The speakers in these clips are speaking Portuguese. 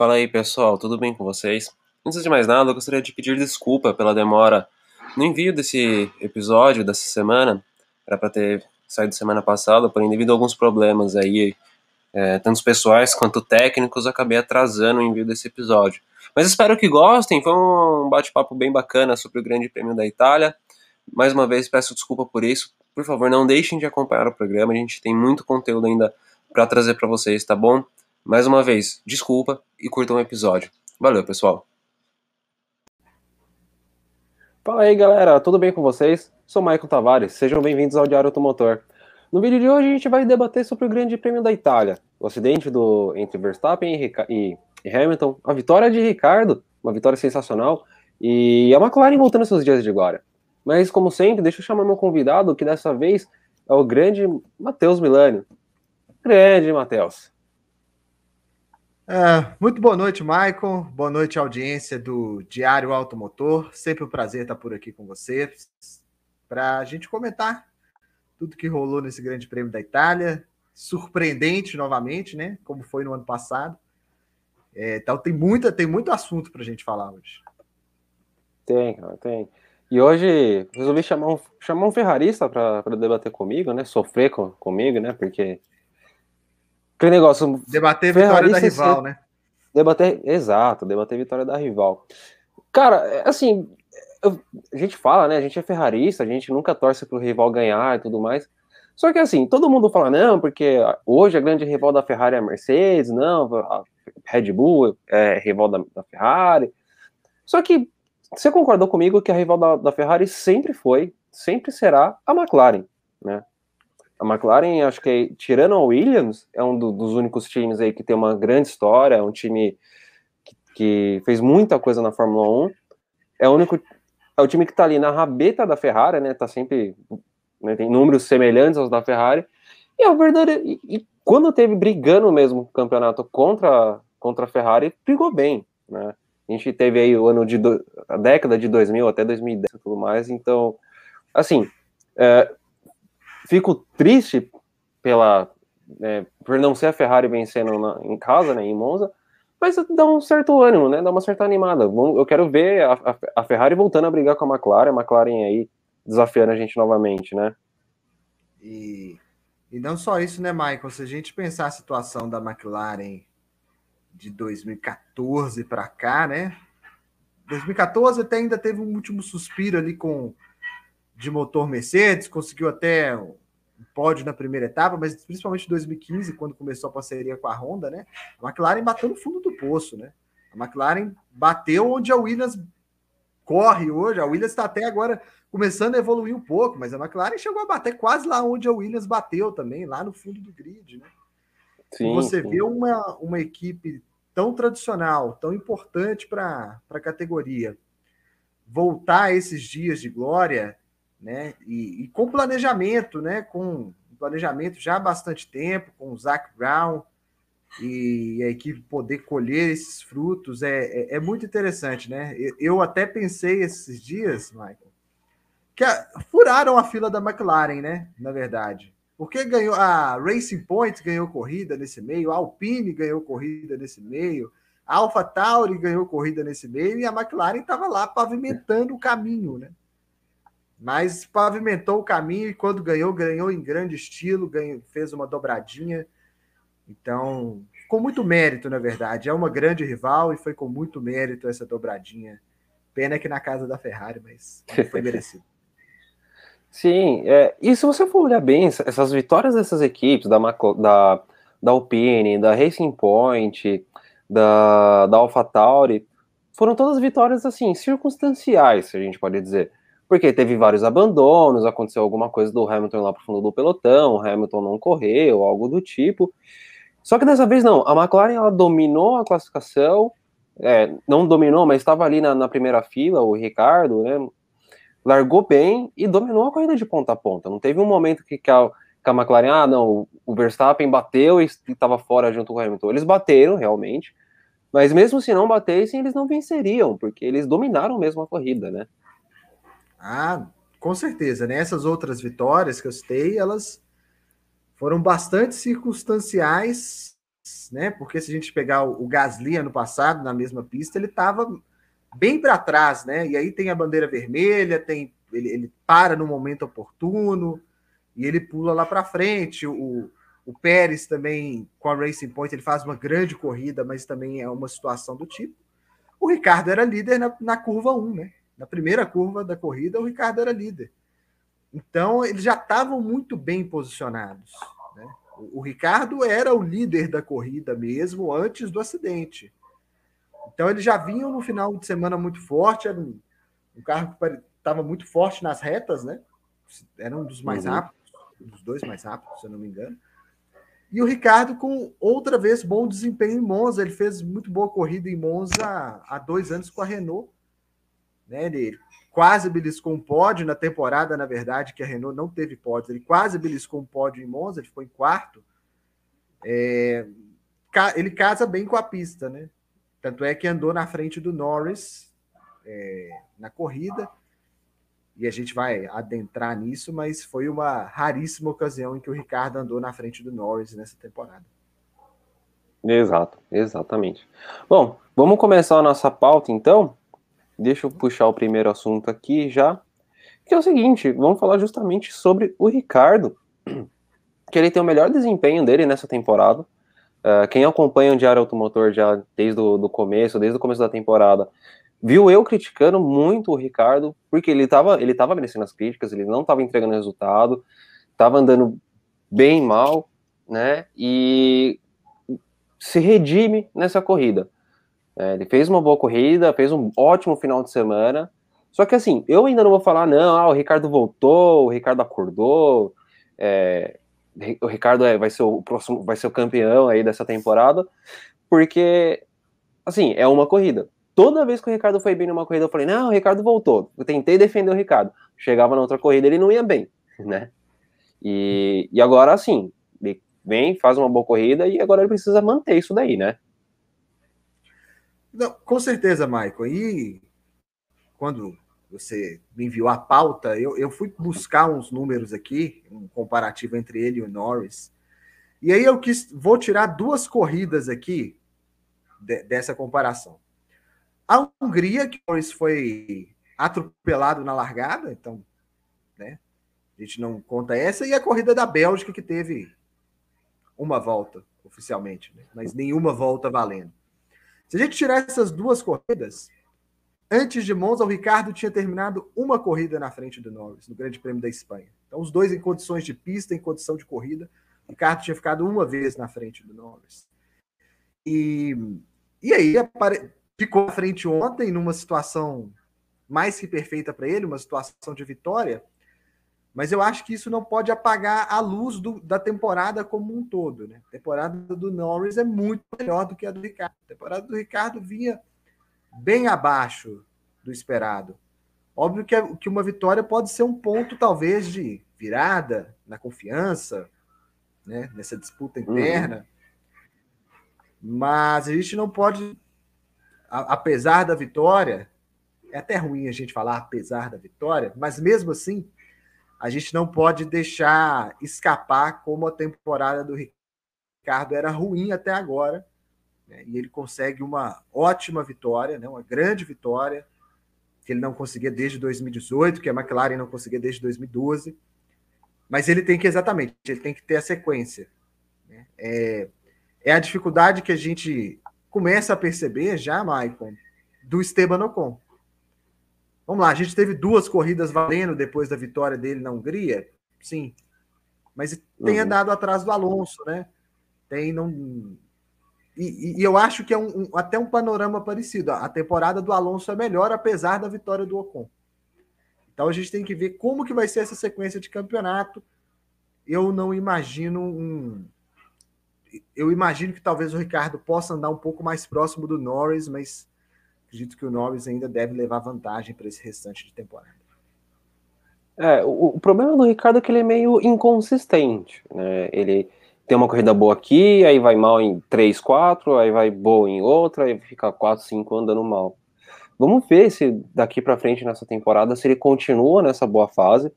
Fala aí pessoal, tudo bem com vocês? Antes de mais nada, eu gostaria de pedir desculpa pela demora no envio desse episódio dessa semana. Era para ter saído semana passada, porém, devido a alguns problemas aí, é, tanto pessoais quanto técnicos, acabei atrasando o envio desse episódio. Mas espero que gostem, foi um bate-papo bem bacana sobre o Grande Prêmio da Itália. Mais uma vez, peço desculpa por isso. Por favor, não deixem de acompanhar o programa, a gente tem muito conteúdo ainda para trazer para vocês, tá bom? Mais uma vez, desculpa e curtam o episódio. Valeu, pessoal. Fala aí, galera, tudo bem com vocês? Sou Maicon Tavares, sejam bem-vindos ao Diário Automotor. No vídeo de hoje a gente vai debater sobre o Grande Prêmio da Itália, o acidente do, entre Verstappen e, e, Hamilton, a vitória de Ricardo, uma vitória sensacional, e a McLaren voltando seus dias de glória. Mas, como sempre, deixa eu chamar meu convidado, que dessa vez é o grande Matheus Milani. Grande, Matheus. É, muito boa noite, Michael. Boa noite, audiência do Diário Automotor. Sempre um prazer estar por aqui com você para a gente comentar tudo que rolou nesse Grande Prêmio da Itália. Surpreendente novamente, né? Como foi no ano passado. É, então tem muita, tem muito assunto para a gente falar hoje. Tem, tem. E hoje resolvi chamar um, chamar um ferrarista para debater comigo, né? Sofrer com, comigo, né? Porque Aquele negócio. Debater vitória da rival, né? Debater, exato, debater vitória da rival. Cara, é, assim, eu, a gente fala, né? A gente é ferrarista, a gente nunca torce pro rival ganhar e tudo mais. Só que assim, todo mundo fala, não, porque hoje a grande rival da Ferrari é a Mercedes, não, a Red Bull é rival da, da Ferrari. Só que você concordou comigo que a rival da, da Ferrari sempre foi, sempre será a McLaren, né? A McLaren, acho que tirando a Williams, é um do, dos únicos times aí que tem uma grande história, é um time que, que, fez muita coisa na Fórmula 1. É o único é o time que está ali na rabeta da Ferrari, né? Tá sempre né, tem números semelhantes aos da Ferrari. E a verdade e, e quando teve brigando mesmo o campeonato contra contra a Ferrari, brigou bem, né? A gente teve aí o ano de do, a década de 2000 até 2010 e tudo mais, então assim, é, fico triste pela é, por não ser a Ferrari vencendo na, em casa, né, em Monza, mas dá um certo ânimo, né, dá uma certa animada. Eu quero ver a, a, a Ferrari voltando a brigar com a McLaren, a McLaren aí desafiando a gente novamente, né? E, e não só isso, né, Michael? Se a gente pensar a situação da McLaren de 2014 para cá, né? 2014 até ainda teve um último suspiro ali com de motor Mercedes, conseguiu até um pódio na primeira etapa, mas principalmente em 2015, quando começou a parceria com a Honda, né? A McLaren bateu no fundo do poço, né? A McLaren bateu onde a Williams corre hoje. A Williams está até agora começando a evoluir um pouco, mas a McLaren chegou a bater quase lá onde a Williams bateu também, lá no fundo do grid, né? Sim, você sim. vê uma, uma equipe tão tradicional, tão importante para a categoria, voltar esses dias de glória, né? E, e, com planejamento, né? Com planejamento já há bastante tempo, com o Zach Brown e a equipe poder colher esses frutos é, é, é muito interessante, né? Eu, eu, até pensei esses dias, Michael, que a, furaram a fila da McLaren, né? Na verdade. Porque ganhou a Racing Point ganhou corrida nesse meio, a Alpine ganhou corrida nesse meio, a Alpha Tauri ganhou corrida nesse meio e a McLaren estava lá pavimentando o caminho, né? Mas pavimentou o caminho e quando ganhou, ganhou em grande estilo, ganhou, fez uma dobradinha. Então, com muito mérito, na verdade. É uma grande rival e foi com muito mérito essa dobradinha. Pena que na casa da Ferrari, mas foi merecido. Sim, é, e se você for olhar bem, essas vitórias dessas equipes, da, da, da Alpine, da Racing Point, da, da AlphaTauri, foram todas vitórias, assim, circunstanciais, se a gente pode dizer porque teve vários abandonos, aconteceu alguma coisa do Hamilton lá pro fundo do pelotão, o Hamilton não correu, algo do tipo. Só que dessa vez não, a McLaren ela dominou a classificação, é, não dominou, mas estava ali na, na, primeira fila, o Ricardo, né? Largou bem e dominou a corrida de ponta a ponta. Não teve um momento que, que, a, que a McLaren, ah, não, o Verstappen bateu e estava fora junto com o Hamilton. Eles bateram, realmente, mas mesmo se não batessem, eles não venceriam, porque eles dominaram mesmo a corrida, né? Ah, com certeza, né? Essas outras vitórias que eu citei, elas foram bastante circunstanciais né? Porque se a gente pegar o, Gasly ano passado, na mesma pista, ele estava bem para trás, né? E aí tem a bandeira vermelha, tem ele, ele para no momento oportuno e ele pula lá para frente. O, o Pérez também, com a Racing Point, ele faz uma grande corrida, mas também é uma situação do tipo. O Ricardo era líder na, na curva 1, né? Na primeira curva da corrida, o Ricardo era líder. Então, eles já estavam muito bem posicionados. Né? O, o Ricardo era o líder da corrida mesmo antes do acidente. Então, eles já vinham no final de semana muito forte. Era um, um carro que estava muito forte nas retas, né? Era um dos mais uhum. rápidos, um dos dois mais rápidos, se eu não me engano. E o Ricardo com outra vez bom desempenho em Monza. Ele fez muito boa corrida em Monza há dois anos com a Renault. Né? Ele quase beliscou um pódio na temporada, na verdade, que a Renault não teve pódio. Ele quase beliscou um pódio em Monza, ele ficou em quarto. É... Ele casa bem com a pista, né? Tanto é que andou na frente do Norris é... na corrida e a gente vai adentrar nisso, mas foi uma raríssima ocasião em que o Ricardo andou na frente do Norris nessa temporada. Exato, exatamente. Bom, vamos começar a nossa pauta então. Deixa eu puxar o primeiro assunto aqui já, que é o seguinte, vamos falar justamente sobre o Ricardo, que ele tem o melhor desempenho dele nessa temporada. Uh, quem acompanha o Diário Automotor já desde o começo, desde o começo da temporada, viu eu criticando muito o Ricardo, porque ele estava ele tava merecendo as críticas, ele não estava entregando resultado, estava andando bem mal, né? E se redime nessa corrida. É, ele fez uma boa corrida, fez um ótimo final de semana. Só que assim, eu ainda não vou falar, não, ah, o Ricardo voltou, o Ricardo acordou, é, o Ricardo é, vai ser o próximo, vai ser o campeão aí dessa temporada, porque assim, é uma corrida toda vez que o Ricardo foi bem numa corrida, eu falei, não, o Ricardo voltou. Eu tentei defender o Ricardo. Chegava na outra corrida, ele não ia bem, né? E, e agora, assim, ele vem, faz uma boa corrida e agora ele precisa manter isso daí, né? Não, com certeza, Michael. E quando você me enviou a pauta, eu, eu fui buscar uns números aqui, um comparativo entre ele e o Norris. E aí eu quis, vou tirar duas corridas aqui de, dessa comparação. A Hungria, que Norris foi atropelado na largada, então, né? A gente não conta essa, e a corrida da Bélgica, que teve uma volta oficialmente, né? mas nenhuma volta valendo. Se a gente tirar essas duas corridas, antes de Monza, o Ricardo tinha terminado uma corrida na frente do Norris, no Grande Prêmio da Espanha. Então, os dois em condições de pista, em condição de corrida, o Ricardo tinha ficado uma vez na frente do Norris. E, e aí apare ficou à frente ontem numa situação mais que perfeita para ele, uma situação de vitória, mas eu acho que isso não pode apagar a luz do, da temporada como um todo. Né? A temporada do Norris é muito melhor do que a do Ricardo. A temporada do Ricardo vinha bem abaixo do esperado. Óbvio que, que uma vitória pode ser um ponto, talvez, de virada na confiança, né? nessa disputa uhum. interna. Uhum. Mas a gente não pode apesar da vitória, é até ruim a gente falar apesar da vitória, mas mesmo assim, a gente não pode deixar escapar como a temporada do Ricardo era ruim até agora. Né? E ele consegue uma ótima vitória, né? uma grande vitória, que ele não conseguia desde 2018, que a McLaren não conseguia desde 2012. Mas ele tem que, exatamente, ele tem que ter a sequência. Né? É, é a dificuldade que a gente começa a perceber já, Maicon, do Esteban Ocon. Vamos lá, a gente teve duas corridas valendo depois da vitória dele na Hungria, sim. Mas tem uhum. andado atrás do Alonso, né? Tem não. E, e eu acho que é um, um, até um panorama parecido. A temporada do Alonso é melhor, apesar da vitória do Ocon. Então a gente tem que ver como que vai ser essa sequência de campeonato. Eu não imagino um, eu imagino que talvez o Ricardo possa andar um pouco mais próximo do Norris, mas acredito que o Norris ainda deve levar vantagem para esse restante de temporada. É, o, o, problema do Ricardo é que ele é meio inconsistente, né? Ele tem uma corrida boa aqui, aí vai mal em 3, 4, aí vai boa em outra, aí fica 4, 5 andando mal. Vamos ver se daqui para frente nessa temporada se ele continua nessa boa fase.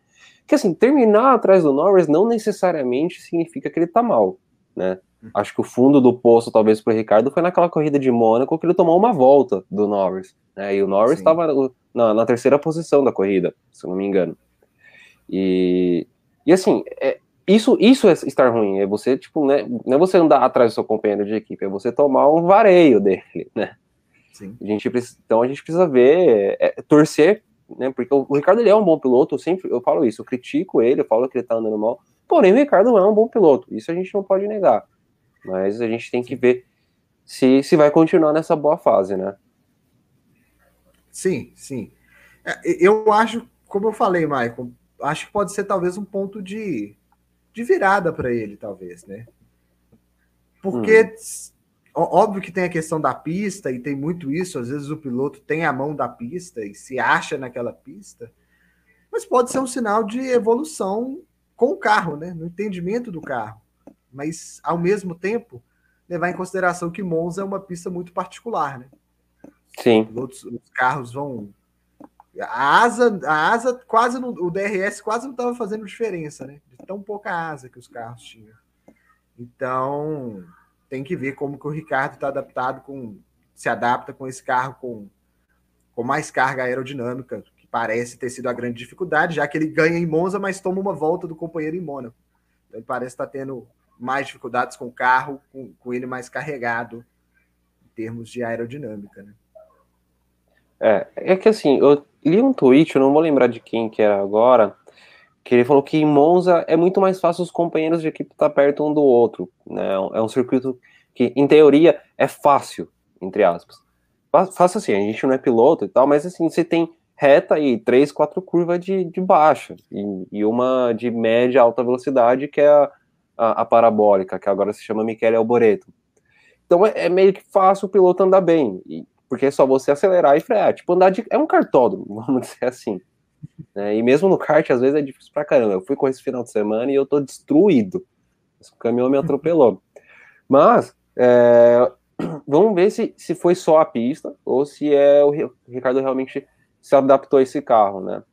Que assim, terminar atrás do Norris não necessariamente significa que ele tá mal, né? Acho que o fundo do poço, talvez, para o Ricardo foi naquela corrida de Mônaco que ele tomou uma volta do Norris. Né? E o Norris estava na, na, terceira posição da corrida, se não me engano. E, e assim, é, isso, isso é estar ruim. É você, tipo, né, não é você andar atrás do seu companheiro de equipe, é você tomar um vareio dele, né? Sim. A gente então a gente precisa ver, é, torcer, né? Porque o, o, Ricardo ele é um bom piloto, eu sempre eu falo isso, eu critico ele, eu falo que ele tá andando mal. Porém, o Ricardo não é um bom piloto, isso a gente não pode negar. Mas a gente tem que ver se, se vai continuar nessa boa fase, né? Sim, sim. É, eu acho, como eu falei, Michael, acho que pode ser talvez um ponto de, de virada para ele, talvez, né? Porque, hum. óbvio que tem a questão da pista, e tem muito isso, às vezes o piloto tem a mão da pista e se acha naquela pista, mas pode ser um sinal de evolução com o carro, né? No entendimento do carro mas ao mesmo tempo levar em consideração que Monza é uma pista muito particular, né? Sim. Os, outros, os carros vão a asa, a asa quase não, o DRS quase não estava fazendo diferença, né? De tão pouca asa que os carros tinham. Então, tem que ver como que o Ricardo está adaptado com se adapta com esse carro com, com mais carga aerodinâmica, que parece ter sido a grande dificuldade, já que ele ganha em Monza, mas toma uma volta do companheiro em Mônaco. Então, ele parece estar tá tendo mais dificuldades com o carro, com, com ele mais carregado em termos de aerodinâmica, né? É, é que assim, eu li um tweet, eu não vou lembrar de quem que era agora, que ele falou que em Monza é muito mais fácil os companheiros de equipe estar perto um do outro, né? É um circuito que, em teoria, é fácil, entre aspas. Fácil assim, a gente não é piloto e tal, mas assim, você tem reta e três, quatro curvas de, de baixa e, e uma de média alta velocidade, que é a, a, a parabólica, que agora se chama Michele Alboreto. Então é, é, meio que fácil o piloto andar bem, e, porque é só você acelerar e frear. Tipo, andar de. É um cartódromo, vamos dizer assim. Né? E mesmo no kart, às vezes é difícil pra caramba. Eu fui com esse final de semana e eu tô destruído. O caminhão me atropelou. Mas, é, vamos ver se, se foi só a pista ou se é o Ricardo realmente se adaptou a esse carro, né?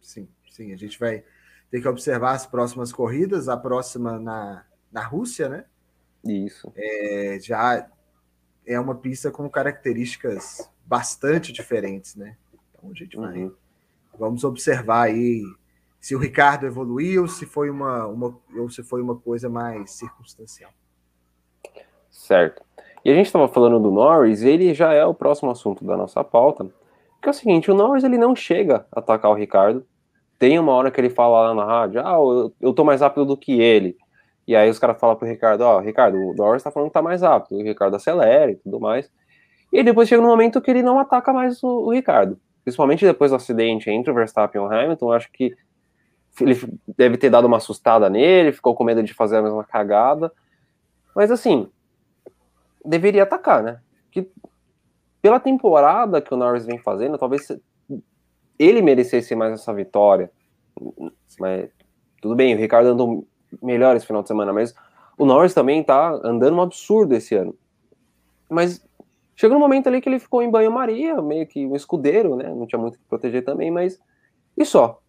Sim, sim. A gente vai tem que observar as próximas corridas, a próxima na, na Rússia, né? Isso. É, já é uma pista com características bastante diferentes, né? Então a gente vai. Uhum. Vamos observar aí se o Ricardo evoluiu, se foi uma, uma ou se foi uma coisa mais circunstancial. Certo. E a gente estava falando do Norris, ele já é o próximo assunto da nossa pauta. Que é o seguinte, o Norris ele não chega a atacar o Ricardo, tem uma hora que ele fala lá na rádio, ah, eu, eu tô mais rápido do que ele. E aí os caras falam pro Ricardo, ó, oh, Ricardo, o Norris tá falando que tá mais rápido, o Ricardo acelera e tudo mais. E depois chega um momento que ele não ataca mais o, o Ricardo. Principalmente depois do acidente entre o Verstappen e o Hamilton, acho que ele deve ter dado uma assustada nele, ficou com medo de fazer a mesma cagada. Mas assim, deveria atacar, né? Que pela temporada que o Norris vem fazendo, talvez ele merecesse mais essa vitória. Mas tudo bem, o Ricardo andou melhor esse final de semana, mas o Norris também tá andando um absurdo esse ano. Mas chegou um momento ali que ele ficou em banho-maria, meio que um escudeiro, né? Não tinha muito que proteger também, mas. E só.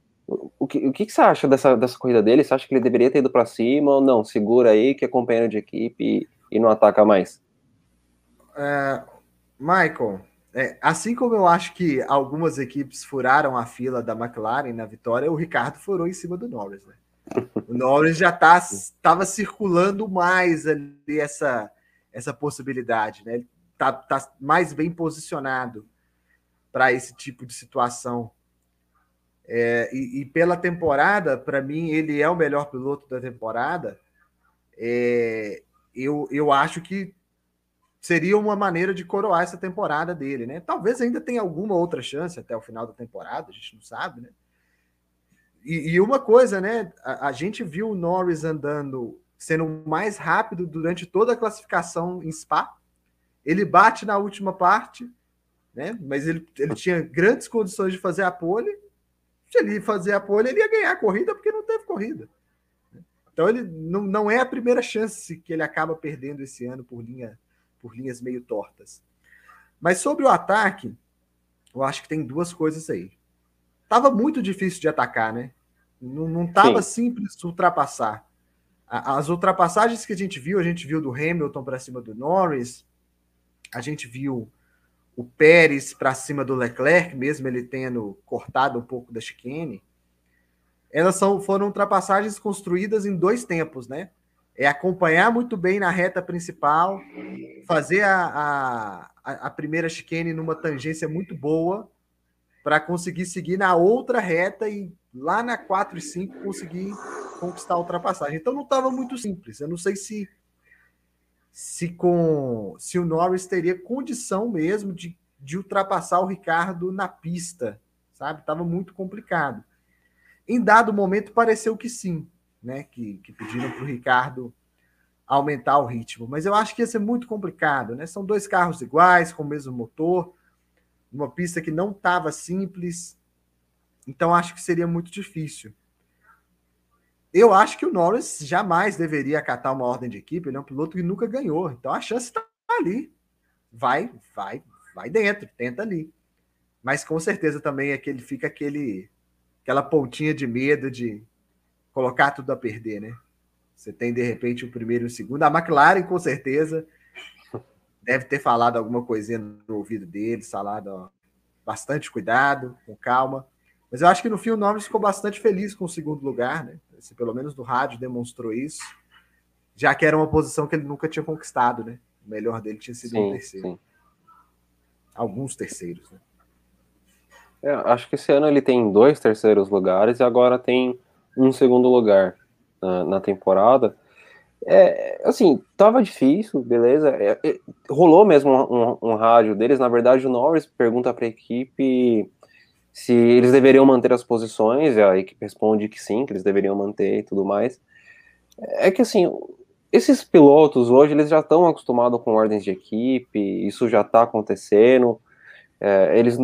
O que, o que, você acha dessa, dessa corrida dele? Você acha que ele deveria ter ido para cima ou não? Segura aí, que é companheiro de equipe e, e não ataca mais? É, Michael, é, assim como eu acho que algumas equipes furaram a fila da McLaren na vitória, o Ricardo furou em cima do Norris. Né? O Norris já estava tá, circulando mais ali essa, essa possibilidade. Né? Ele está tá mais bem posicionado para esse tipo de situação. É, e, e, pela temporada, para mim, ele é o melhor piloto da temporada. É, eu, eu acho que seria uma maneira de coroar essa temporada dele, né? Talvez ainda tenha alguma outra chance até o final da temporada, a gente não sabe, né? E, e uma coisa, né? A, a, gente viu o Norris andando, sendo mais rápido durante toda a classificação em Spa. Ele bate na última parte, né? Mas ele, ele tinha grandes condições de fazer a pole. Se ele fazer a pole, ele ia ganhar a corrida porque não teve corrida. Então ele não, não é a primeira chance que ele acaba perdendo esse ano por linha por linhas meio tortas. Mas sobre o ataque, eu acho que tem duas coisas aí. Tava muito difícil de atacar, né? Não, não tava Sim. simples ultrapassar. As ultrapassagens que a gente viu, a gente viu do Hamilton para cima do Norris, a gente viu o Pérez para cima do Leclerc, mesmo ele tendo cortado um pouco da chicane. Elas são, foram ultrapassagens construídas em dois tempos, né? É acompanhar muito bem na reta principal, fazer a, a, a primeira chicane numa tangência muito boa, para conseguir seguir na outra reta e lá na 4 e 5 conseguir conquistar a ultrapassagem. Então não estava muito simples. Eu não sei se se com se o Norris teria condição mesmo de, de ultrapassar o Ricardo na pista, sabe? Tava muito complicado. Em dado momento pareceu que sim, né? Que, que pediram para o Ricardo aumentar o ritmo, mas eu acho que ia ser muito complicado, né? São dois carros iguais com o mesmo motor uma pista que não estava simples. Então acho que seria muito difícil. Eu acho que o Norris jamais deveria acatar uma ordem de equipe. Ele é um piloto que nunca ganhou. Então a chance está ali. Vai, vai, vai dentro, tenta ali. Mas com certeza também é que ele fica aquele, aquela pontinha de medo de colocar tudo a perder, né? Você tem de repente o primeiro e o segundo. A McLaren, com certeza, deve ter falado alguma coisinha no ouvido dele, falado ó, bastante cuidado, com calma. Mas eu acho que no fim o Norris ficou bastante feliz com o segundo lugar, né? Esse, pelo menos no rádio demonstrou isso, já que era uma posição que ele nunca tinha conquistado, né? O melhor dele tinha sido sim, um terceiro. Sim. Alguns terceiros, né? É, acho que esse ano ele tem dois terceiros lugares e agora tem um segundo lugar na, na temporada. É, assim, tava difícil, beleza. É, é, rolou mesmo um, um, um, rádio deles. Na verdade, o Norris pergunta para a equipe se eles deveriam manter as posições, a equipe responde que sim, que eles deveriam manter e tudo mais. É que assim, esses pilotos hoje eles já estão acostumados com ordens de equipe, isso já está acontecendo. É, eles,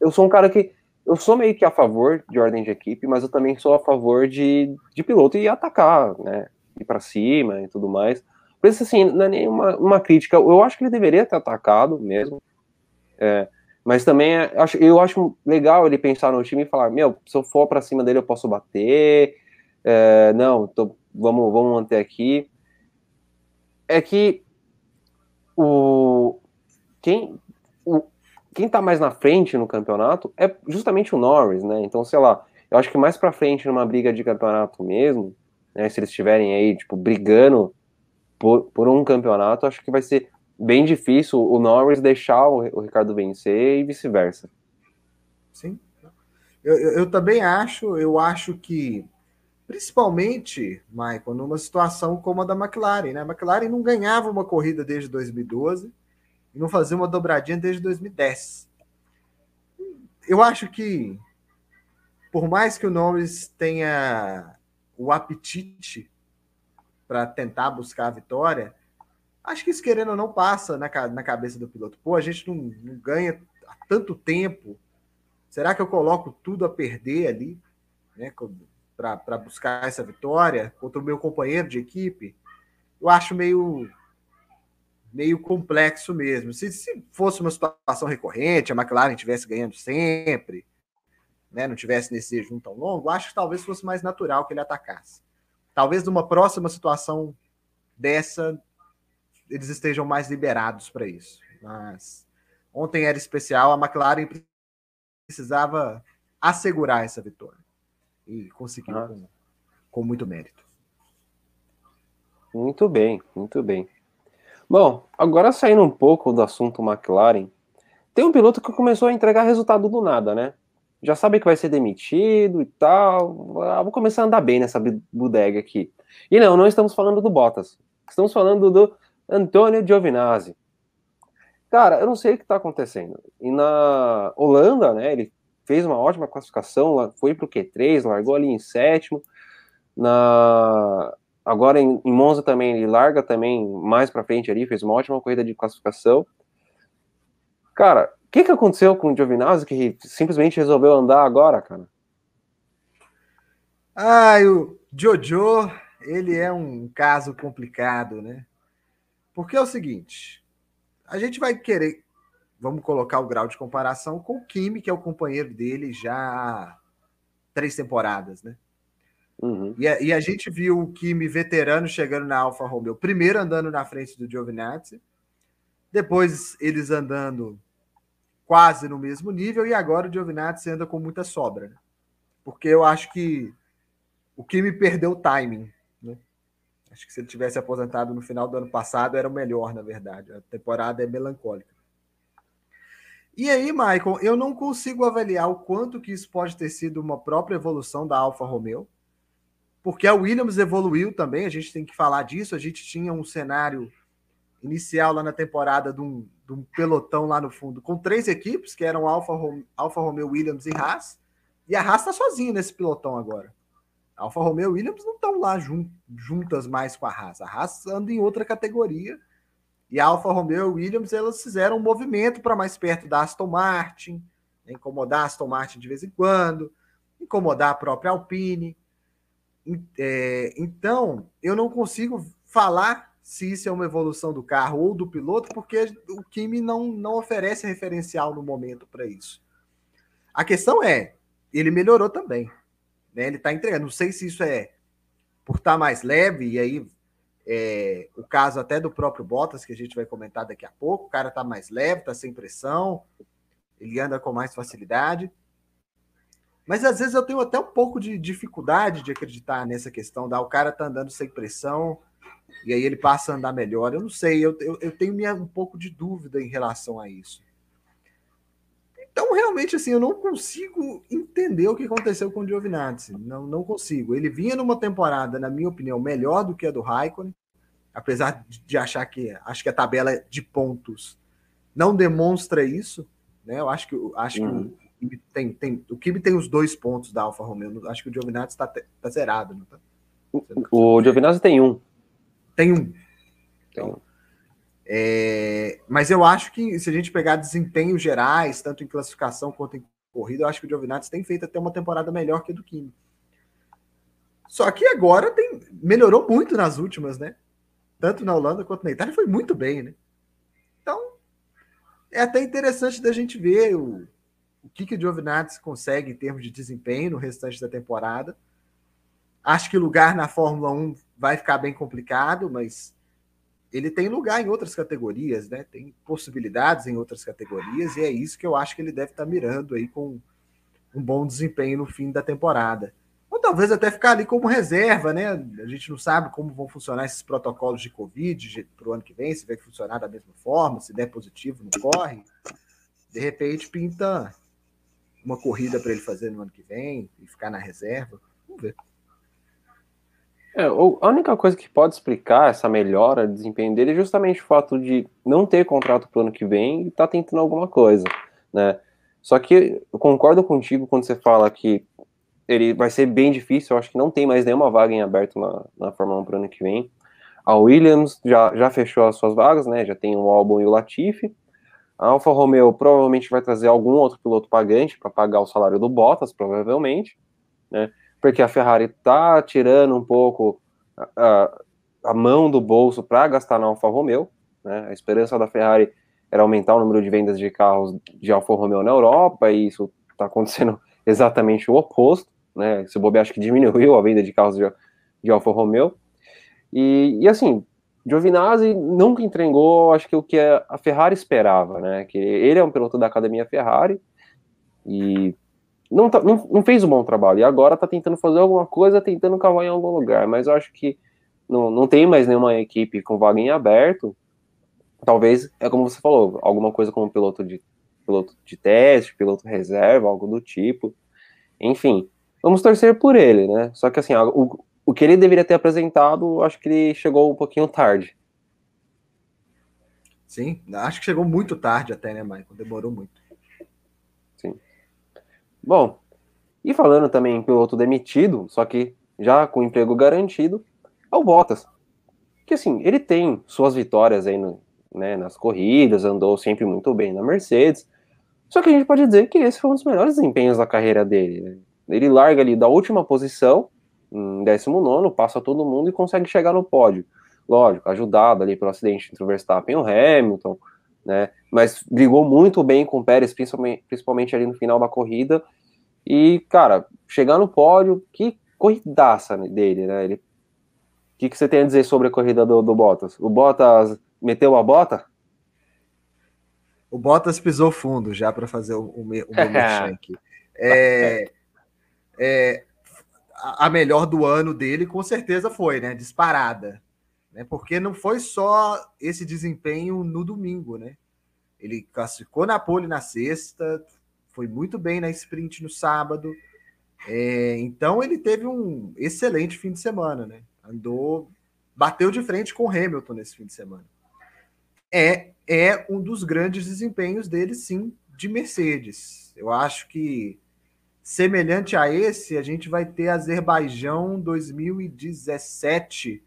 eu sou um cara que eu sou meio que a favor de ordem de equipe, mas eu também sou a favor de, de piloto e atacar, né? ir para cima e tudo mais. Por isso, assim, não é nenhuma uma crítica. Eu acho que ele deveria ter atacado mesmo. É, mas também é, acho, eu acho legal ele pensar no time e falar: meu, se eu for para cima dele, eu posso bater. É, não, tô, vamos, vamos manter aqui. É que o quem, o, quem tá mais na frente no campeonato é justamente o Norris, né? Então, sei lá, eu acho que mais para frente numa briga de campeonato mesmo, né, se eles estiverem aí, tipo, brigando por, por um campeonato, acho que vai ser bem difícil o Norris deixar o, o Ricardo vencer e vice-versa. Sim. Eu, eu, eu, também acho, eu acho que, principalmente, Michael, numa situação como a da McLaren, né? A McLaren não ganhava uma corrida desde 2012 e não fazia uma dobradinha desde 2010. Eu acho que, por mais que o Norris tenha o apetite para tentar buscar a vitória, acho que isso, querendo ou não, passa na, na cabeça do piloto. Pô, a gente não, não ganha há tanto tempo. Será que eu coloco tudo a perder ali, né, para buscar essa vitória contra o meu companheiro de equipe? Eu acho meio meio complexo mesmo. Se, se fosse uma situação recorrente, a McLaren estivesse ganhando sempre, né, não tivesse nesse jejum tão longo, acho que talvez fosse mais natural que ele atacasse. Talvez numa próxima situação dessa, eles estejam mais liberados para isso. Mas ontem era especial, a McLaren precisava assegurar essa vitória. E conseguiu com, com muito mérito. Muito bem, muito bem. Bom, agora saindo um pouco do assunto McLaren, tem um piloto que começou a entregar resultado do nada, né? já sabe que vai ser demitido e tal. Ah, vou começar a andar bem nessa bodega aqui. E não, não estamos falando do Bottas. Estamos falando do Antônio Giovinazzi. Cara, eu não sei o que está acontecendo. E na Holanda, né, ele fez uma ótima classificação, foi para o Q3, largou ali em sétimo. Na agora em, em Monza também ele larga também mais para frente ali, fez uma ótima corrida de classificação. Cara, que, que aconteceu com o Giovinazzi que simplesmente resolveu andar agora, cara? Ah, o Jojo, ele é um caso complicado, né? Porque é o seguinte, a gente vai querer, vamos colocar o grau de comparação com o Kimi, que é o companheiro dele já há três temporadas, né? Uhum. E, a, e, a, gente viu o Kimi veterano chegando na Alfa Romeo, primeiro andando na frente do Giovinazzi, depois eles andando quase no mesmo nível, e agora o Giovinazzi anda com muita sobra. Né? Porque eu acho que o Kimi perdeu o timing. Né? Acho que se ele tivesse aposentado no final do ano passado, era o melhor, na verdade. A temporada é melancólica. E aí, Michael, eu não consigo avaliar o quanto que isso pode ter sido uma própria evolução da Alfa Romeo, porque a Williams evoluiu também, a gente tem que falar disso. A gente tinha um cenário inicial lá na temporada de um, de um pelotão lá no fundo, com três equipes, que eram Alfa, Alfa Romeo, Williams e Haas, e a Haas está sozinha nesse pelotão agora. Alfa Romeo e Williams não estão lá jun, juntas mais com a Haas. A Haas anda em outra categoria e a Alfa Romeo e Williams elas fizeram um movimento para mais perto da Aston Martin, né, incomodar a Aston Martin de vez em quando, incomodar a própria Alpine. É, então, eu não consigo falar se isso é uma evolução do carro ou do piloto, porque o Kimi não, não oferece referencial no momento para isso. A questão é, ele melhorou também. Né? Ele está entregando. Não sei se isso é por estar tá mais leve, e aí é, o caso até do próprio Bottas, que a gente vai comentar daqui a pouco, o cara tá mais leve, tá sem pressão, ele anda com mais facilidade. Mas às vezes eu tenho até um pouco de dificuldade de acreditar nessa questão da o cara tá andando sem pressão e aí ele passa a andar melhor. Eu não sei, eu, eu, eu tenho minha, um pouco de dúvida em relação a isso. Então, realmente, assim, eu não consigo entender o que aconteceu com o Giovinazzi. Não, não consigo. Ele vinha numa temporada, na minha opinião, melhor do que a do Raikkonen, apesar de achar que acho que a tabela de pontos não demonstra isso. Né? Eu acho que, acho uhum. que o Kimi tem, tem, o Kimi tem os dois pontos da Alfa Romeo. Acho que o Giovinazzi está tá zerado. Não tá? O Giovinazzi tem um. Tem um. Então, um. É, mas eu acho que se a gente pegar desempenhos gerais, tanto em classificação quanto em corrida, eu acho que o Giovinazzi tem feito até uma temporada melhor que a do Kimi. Só que agora tem, melhorou muito nas últimas, né? Tanto na Holanda quanto na Itália, foi muito bem, né? Então, é até interessante da gente ver o, o que, que o Giovinazzi consegue em termos de desempenho no restante da temporada. Acho que lugar na Fórmula 1 vai ficar bem complicado, mas ele tem lugar em outras categorias, né? Tem possibilidades em outras categorias, e é isso que eu acho que ele deve estar tá mirando aí com um bom desempenho no fim da temporada. Ou talvez até ficar ali como reserva, né? A gente não sabe como vão funcionar esses protocolos de Covid para o ano que vem, se vai funcionar da mesma forma, se der positivo, não corre. De repente pinta uma corrida para ele fazer no ano que vem e ficar na reserva. Vamos ver. É, a única coisa que pode explicar essa melhora de desempenho dele é justamente o fato de não ter contrato para o ano que vem e estar tá tentando alguma coisa, né? Só que eu concordo contigo quando você fala que ele vai ser bem difícil, eu acho que não tem mais nenhuma vaga em aberto na, na Fórmula 1 para o ano que vem. A Williams já, já fechou as suas vagas, né? Já tem o Albon e o Latifi. A Alfa Romeo provavelmente vai trazer algum outro piloto pagante para pagar o salário do Bottas, provavelmente, né? porque a Ferrari está tirando um pouco a, a mão do bolso para gastar na Alfa Romeo. Né? A esperança da Ferrari era aumentar o número de vendas de carros de Alfa Romeo na Europa, e isso está acontecendo exatamente o oposto. Né? Se o Bob acho que diminuiu a venda de carros de, de Alfa Romeo. E, e assim, Giovinazzi nunca entregou, acho que o que a Ferrari esperava, né? Que ele é um piloto da academia Ferrari e não, tá, não, não, fez um bom trabalho. E agora tá tentando fazer alguma coisa, tentando cavar em algum lugar. Mas eu acho que não, não tem mais nenhuma equipe com vaga em aberto. Talvez, é como você falou, alguma coisa como piloto de, piloto de teste, piloto reserva, algo do tipo. Enfim, vamos torcer por ele, né? Só que assim, o, o que ele deveria ter apresentado, acho que ele chegou um pouquinho tarde. Sim, acho que chegou muito tarde até, né, Michael? Demorou muito. Bom, e falando também em piloto demitido, só que já com emprego garantido, é o Bottas. Que assim, ele tem suas vitórias aí no, né, nas corridas, andou sempre muito bem na Mercedes. Só que a gente pode dizer que esse foi um dos melhores desempenhos da carreira dele. Né? Ele larga ali da última posição, em 19, passa todo mundo e consegue chegar no pódio. Lógico, ajudado ali pelo acidente entre o Verstappen e o Hamilton, né? Mas brigou muito bem com o Pérez, principalmente, principalmente ali no final da corrida. E, cara, chegar no pódio, que corridaça dele, né? Ele... O que, que você tem a dizer sobre a corrida do, do Bottas? O Bottas meteu a bota? O Bottas pisou fundo já para fazer o, o, o meu aqui. É, é, a melhor do ano dele, com certeza foi, né? Disparada. Né? Porque não foi só esse desempenho no domingo, né? Ele classificou na pole na sexta, foi muito bem na sprint no sábado. É, então ele teve um excelente fim de semana, né? Andou, bateu de frente com Hamilton nesse fim de semana. É, é um dos grandes desempenhos dele, sim, de Mercedes. Eu acho que semelhante a esse, a gente vai ter Azerbaijão 2017,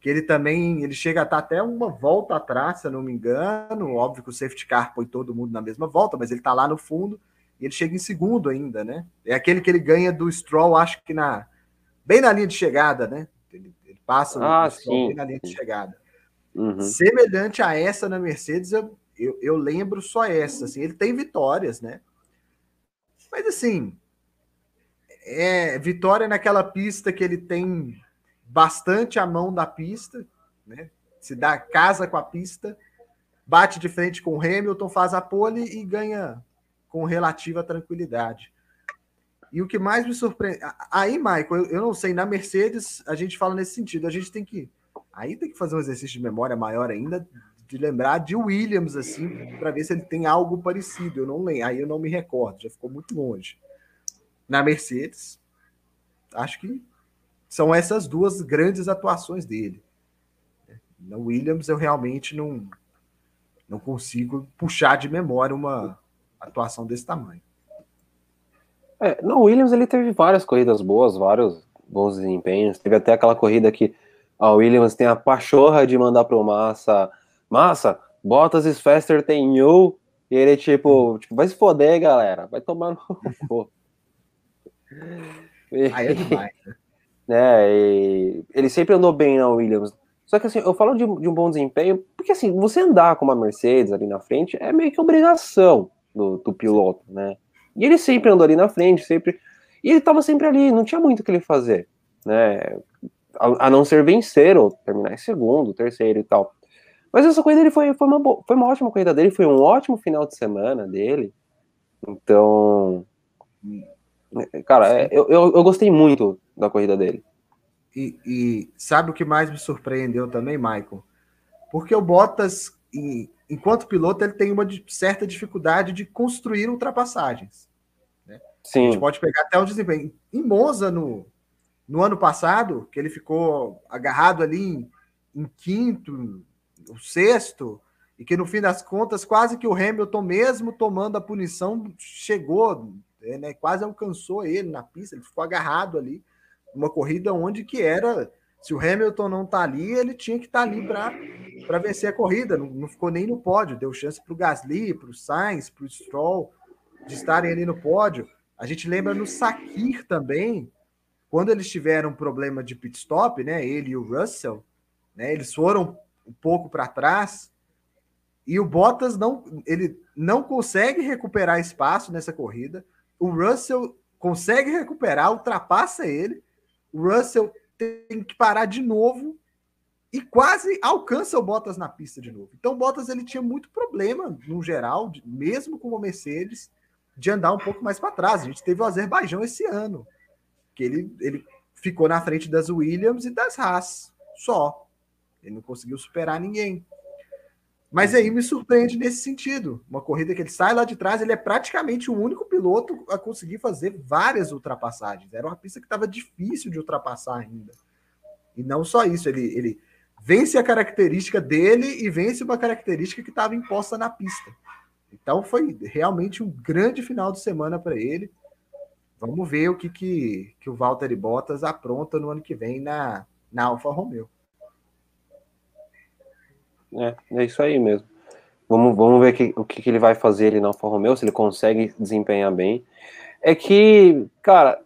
que ele também ele chega a estar até uma volta atrás, se eu não me engano. Óbvio que o safety car põe todo mundo na mesma volta, mas ele está lá no fundo e ele chega em segundo ainda, né? É aquele que ele ganha do Stroll, acho que na bem na linha de chegada, né? Ele, ele passa ah, o Stroll bem na linha de chegada. Uhum. Semelhante a essa na Mercedes, eu, eu, eu, lembro só essa. Assim, ele tem vitórias, né? Mas assim, é vitória naquela pista que ele tem bastante a mão da pista, né? Se dá casa com a pista, bate de frente com o Hamilton, faz a pole e ganha com relativa tranquilidade. E o que mais me surpreende. Aí, Michael, eu, eu não sei, na Mercedes a gente fala nesse sentido, a gente tem que. Aí tem que fazer um exercício de memória maior ainda, de lembrar de Williams, assim, para ver se ele tem algo parecido. Eu não lembro, aí eu não me recordo, já ficou muito longe. Na Mercedes, acho que são essas duas grandes atuações dele. Na Williams, eu realmente não, não consigo puxar de memória uma, atuação desse tamanho. É, no Williams ele teve várias corridas boas, vários bons desempenhos. Teve até aquela corrida que a Williams tem a pachorra de mandar pro Massa, Massa, Bottas is faster than you. E ele, tipo, tipo vai se foder, galera. Vai tomar no. Aí é demais, né? É, ele sempre andou bem na Williams. Só que assim, eu falo de, de, um bom desempenho, porque assim, você andar com uma Mercedes ali na frente é meio que obrigação do, do piloto, né? E ele sempre andou ali na frente, sempre. E ele estava sempre ali, não tinha muito o que ele fazer, né? A, a, não ser vencer ou terminar em segundo, terceiro e tal. Mas essa corrida ele foi, foi, uma, foi uma ótima corrida dele, foi um ótimo final de semana dele. Então. Cara, é, eu, eu, eu gostei muito da corrida dele. E, e, sabe o que mais me surpreendeu também, Michael? Porque o Bottas, enquanto piloto, ele tem uma certa dificuldade de construir ultrapassagens. Né? Sim. A gente pode pegar até o desempenho. Em Monza, no, no ano passado, que ele ficou agarrado ali em, em quinto, o sexto, e que no fim das contas, quase que o Hamilton, mesmo tomando a punição, chegou, né, quase alcançou ele na pista, ele ficou agarrado ali. Uma corrida onde que era se o Hamilton não tá ali, ele tinha que estar tá ali para vencer a corrida. Não, não, ficou nem no pódio. Deu chance para o Gasly, para o Sainz, para o Stroll de estarem ali no pódio. A gente lembra no Sakir também, quando eles tiveram um problema de pit stop, né? Ele e o Russell, né? Eles foram um pouco para trás e o Bottas não, ele não consegue recuperar espaço nessa corrida. O Russell consegue recuperar, ultrapassa ele. O Russell tem que parar de novo e quase alcança o Bottas na pista de novo. Então o Bottas ele tinha muito problema no geral, mesmo com o Mercedes, de andar um pouco mais para trás. A gente teve o Azerbaijão esse ano, que ele, ele ficou na frente das Williams e das Haas, só. Ele não conseguiu superar ninguém. Mas aí me surpreende nesse sentido. Uma corrida que ele sai lá de trás, ele é praticamente o único piloto a conseguir fazer várias ultrapassagens. Era uma pista que estava difícil de ultrapassar ainda. E não só isso, ele, ele vence a característica dele e vence uma característica que estava imposta na pista. Então foi realmente um grande final de semana para ele. Vamos ver o que, que, que o Valtteri Bottas apronta no ano que vem na, na Alfa Romeo. É, é isso aí mesmo. Vamos, vamos ver que, o que, que ele vai fazer ali na Alfa Romeo, se ele consegue desempenhar bem. É que, cara,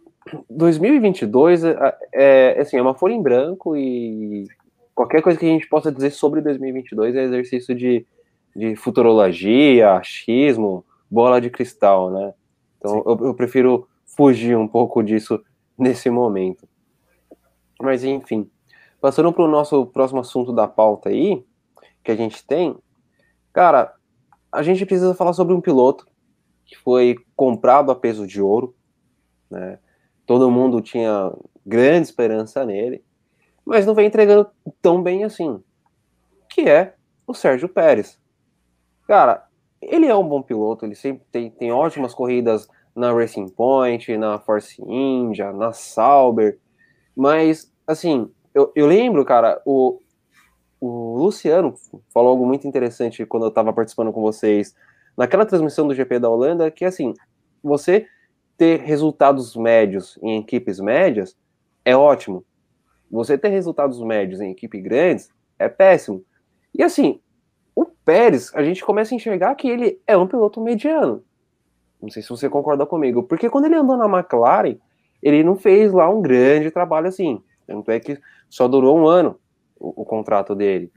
2022 é, é, assim, é uma folha em branco e qualquer coisa que a gente possa dizer sobre 2022 é exercício de, de futurologia, achismo, bola de cristal, né? Então eu, eu, prefiro fugir um pouco disso nesse momento. Mas enfim, passando para o nosso próximo assunto da pauta aí, que a gente tem, cara, a gente precisa falar sobre um piloto que foi comprado a peso de ouro, né? Todo mundo tinha grande esperança nele, mas não vem entregando tão bem assim, que é o Sérgio Pérez. Cara, ele é um bom piloto, ele sempre tem, tem ótimas corridas na Racing Point, na Force India, na Sauber, mas, assim, eu, eu lembro, cara, o, o Luciano falou algo muito interessante quando eu estava participando com vocês naquela transmissão do GP da Holanda, que, assim, você ter resultados médios em equipes médias é ótimo. Você ter resultados médios em equipes grandes é péssimo. E assim, o Pérez, a gente começa a enxergar que ele é um piloto mediano. Não sei se você concorda comigo, porque quando ele andou na McLaren, ele não fez lá um grande trabalho assim. Tanto é que só durou um ano o, o contrato dele.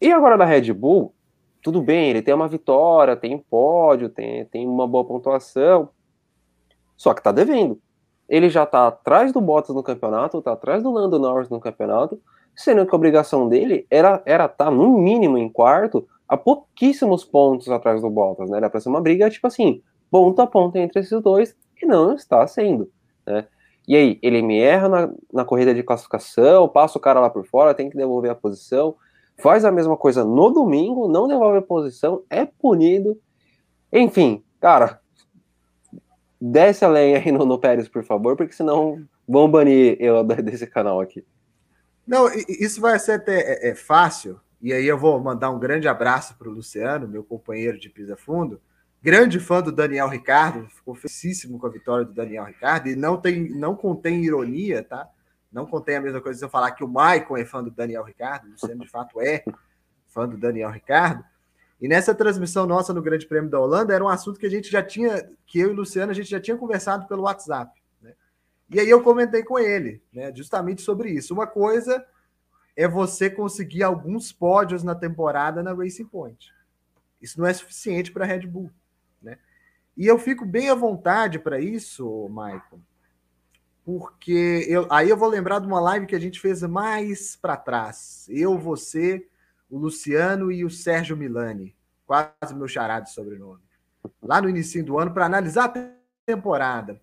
E agora da Red Bull, tudo bem, ele tem uma vitória, tem um pódio, tem, tem uma boa pontuação, só que tá devendo. Ele já tá atrás do Bottas no campeonato, tá atrás do Lando Norris no campeonato, sendo que a obrigação dele era era tá, no mínimo em quarto, a pouquíssimos pontos atrás do Bottas, né? Era pra ser uma briga, tipo assim, ponto a ponto entre esses dois, e não está sendo? E aí, ele me erra na, na corrida de classificação, passa o cara lá por fora, tem que devolver a posição, faz a mesma coisa no domingo, não devolve a posição, é punido. Enfim, cara, desce a lenha aí no, no Pérez, por favor, porque senão vão banir eu desse canal aqui. Não, isso vai ser até é, é fácil, e aí eu vou mandar um grande abraço para o Luciano, meu companheiro de Pisa Fundo, grande fã do Daniel Ricardo, ficou felicíssimo com a vitória do Daniel Ricardo, e não, tem, não contém ironia, tá? Não contém a mesma coisa se eu falar que o Maicon é fã do Daniel Ricardo, o Luciano de fato é fã do Daniel Ricardo, e nessa transmissão nossa no Grande Prêmio da Holanda, era um assunto que a gente já tinha, que eu e o Luciano, a gente já tinha conversado pelo WhatsApp. Né? E aí eu comentei com ele, né, justamente sobre isso. Uma coisa é você conseguir alguns pódios na temporada na Racing Point. Isso não é suficiente para a Red Bull. E eu fico bem à vontade para isso, Michael, porque eu, aí eu vou lembrar de uma live que a gente fez mais para trás. Eu, você o Luciano e o Sérgio Milani, quase meu charado sobrenome, lá no início do ano, para analisar a temporada.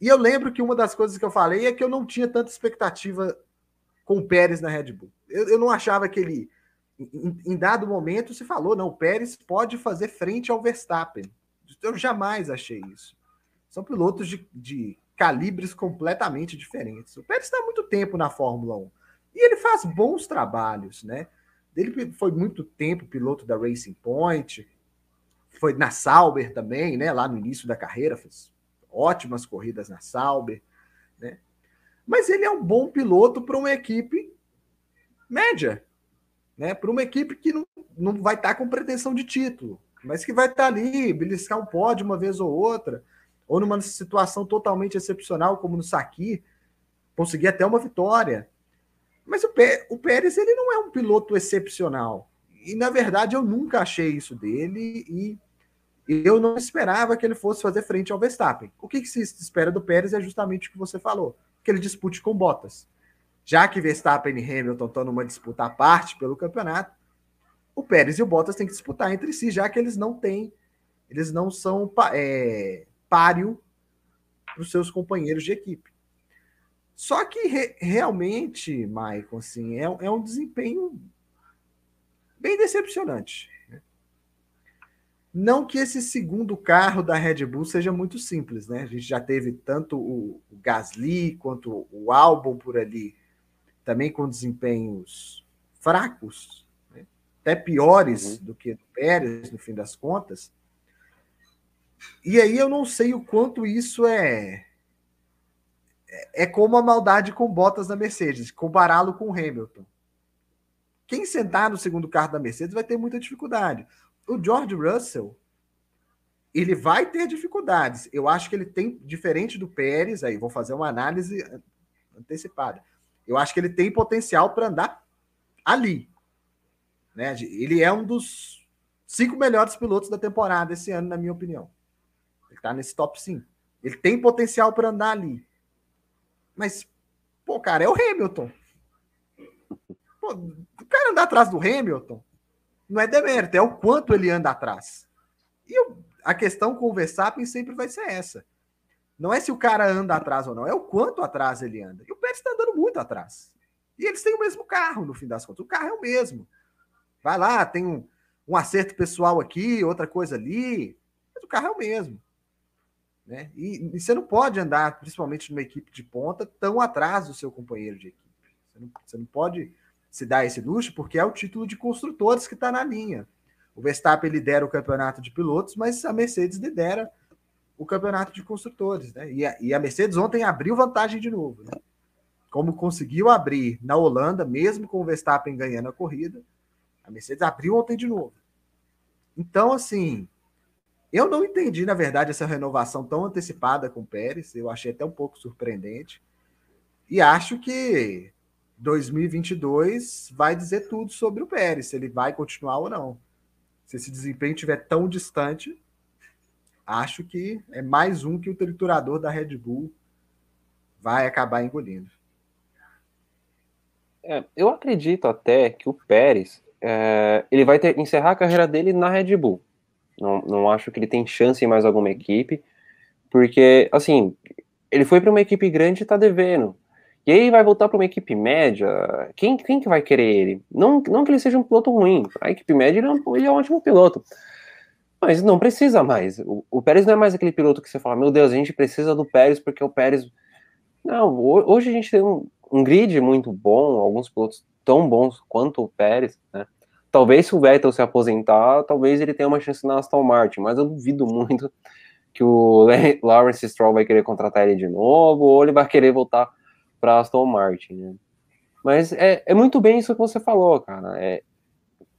E eu lembro que uma das coisas que eu falei é que eu não tinha tanta expectativa com o Pérez na Red Bull. Eu, eu não achava que ele, em, em, dado momento, se falou, não, o Pérez pode fazer frente ao Verstappen. Eu jamais achei isso. São pilotos de, de calibres completamente diferentes. O Pérez está há muito tempo na Fórmula 1 e ele faz bons trabalhos, né? Ele foi muito tempo piloto da Racing Point, foi na Sauber também, né? Lá no início da carreira, fez ótimas corridas na Sauber, né? Mas ele é um bom piloto para uma equipe média, né? Para uma equipe que não, não vai estar tá com pretensão de título, mas que vai estar ali, beliscar um pódio uma vez ou outra, ou numa situação totalmente excepcional, como no Saki, conseguir até uma vitória. Mas o, Pé, o Pérez ele não é um piloto excepcional. E na verdade eu nunca achei isso dele e eu não esperava que ele fosse fazer frente ao Verstappen. O que, que se espera do Pérez é justamente o que você falou, que ele dispute com Bottas. Já que Verstappen e Hamilton estão numa disputa à parte pelo campeonato, o Pérez e o Bottas têm que disputar entre si, já que eles não têm, eles não são é, páreo para os seus companheiros de equipe. Só que re, realmente, Maicon, assim, é, é, um desempenho bem decepcionante. Não que esse segundo carro da Red Bull seja muito simples, né? A gente já teve tanto o, o Gasly quanto o Albon por ali, também com desempenhos fracos? Até piores uhum. do que o Pérez, no fim das contas. E aí eu não sei o quanto isso é é como a maldade com Bottas na Mercedes, compará-lo com o Hamilton. Quem sentar no segundo carro da Mercedes vai ter muita dificuldade. O George Russell, ele vai ter dificuldades. Eu acho que ele tem, diferente do Pérez, aí vou fazer uma análise antecipada. Eu acho que ele tem potencial para andar ali. Né? Ele é um dos cinco melhores pilotos da temporada esse ano, na minha opinião. Ele está nesse top 5. Ele tem potencial para andar ali. Mas Pô, cara, é o Hamilton. Pô, o cara andar atrás do Hamilton não é demérito, é o quanto ele anda atrás. E eu, a questão com o Verstappen sempre vai ser essa. Não é se o cara anda atrás ou não, é o quanto atrás ele anda. E o Pérez está andando muito atrás. E eles têm o mesmo carro, no fim das contas. O carro é o mesmo. Vai lá, tem um, um acerto pessoal aqui, outra coisa ali. Mas o carro é o mesmo. Né? E, e, você não pode andar, principalmente numa equipe de ponta, tão atrás do seu companheiro de equipe. Você não, você não pode se dar esse luxo, porque é o título de construtores que está na linha. O Verstappen lidera o campeonato de pilotos, mas a Mercedes lidera o campeonato de construtores. Né? E, a, e a Mercedes ontem abriu vantagem de novo. Né? Como conseguiu abrir na Holanda, mesmo com o Verstappen ganhando a corrida, a Mercedes abriu ontem de novo. Então, assim, eu não entendi, na verdade, essa renovação tão antecipada com o Pérez. Eu achei até um pouco surpreendente. E acho que 2022 vai dizer tudo sobre o Pérez, se ele vai continuar ou não. Se esse desempenho estiver tão distante, acho que é mais um que o triturador da Red Bull vai acabar engolindo. É, eu acredito até que o Pérez é, ele vai ter, encerrar a carreira dele na Red Bull. Não, não acho que ele tem chance em mais alguma equipe, porque, assim, ele foi para uma equipe grande e tá devendo. E aí vai voltar para uma equipe média. Quem, quem que vai querer ele? Não, não que ele seja um piloto ruim. A equipe média ele é, um, ele é um ótimo piloto. Mas não precisa mais. O, o, Pérez não é mais aquele piloto que você fala, meu Deus, a gente precisa do Pérez porque o Pérez. Não, hoje a gente tem um, um grid muito bom, alguns pilotos tão bons quanto o Pérez, né? Talvez se o Vettel se aposentar, talvez ele tenha uma chance na Aston Martin, mas eu duvido muito que o Lawrence Stroll vai querer contratar ele de novo, ou ele vai querer voltar para Aston Martin, né? Mas é, é muito bem isso que você falou, cara. É,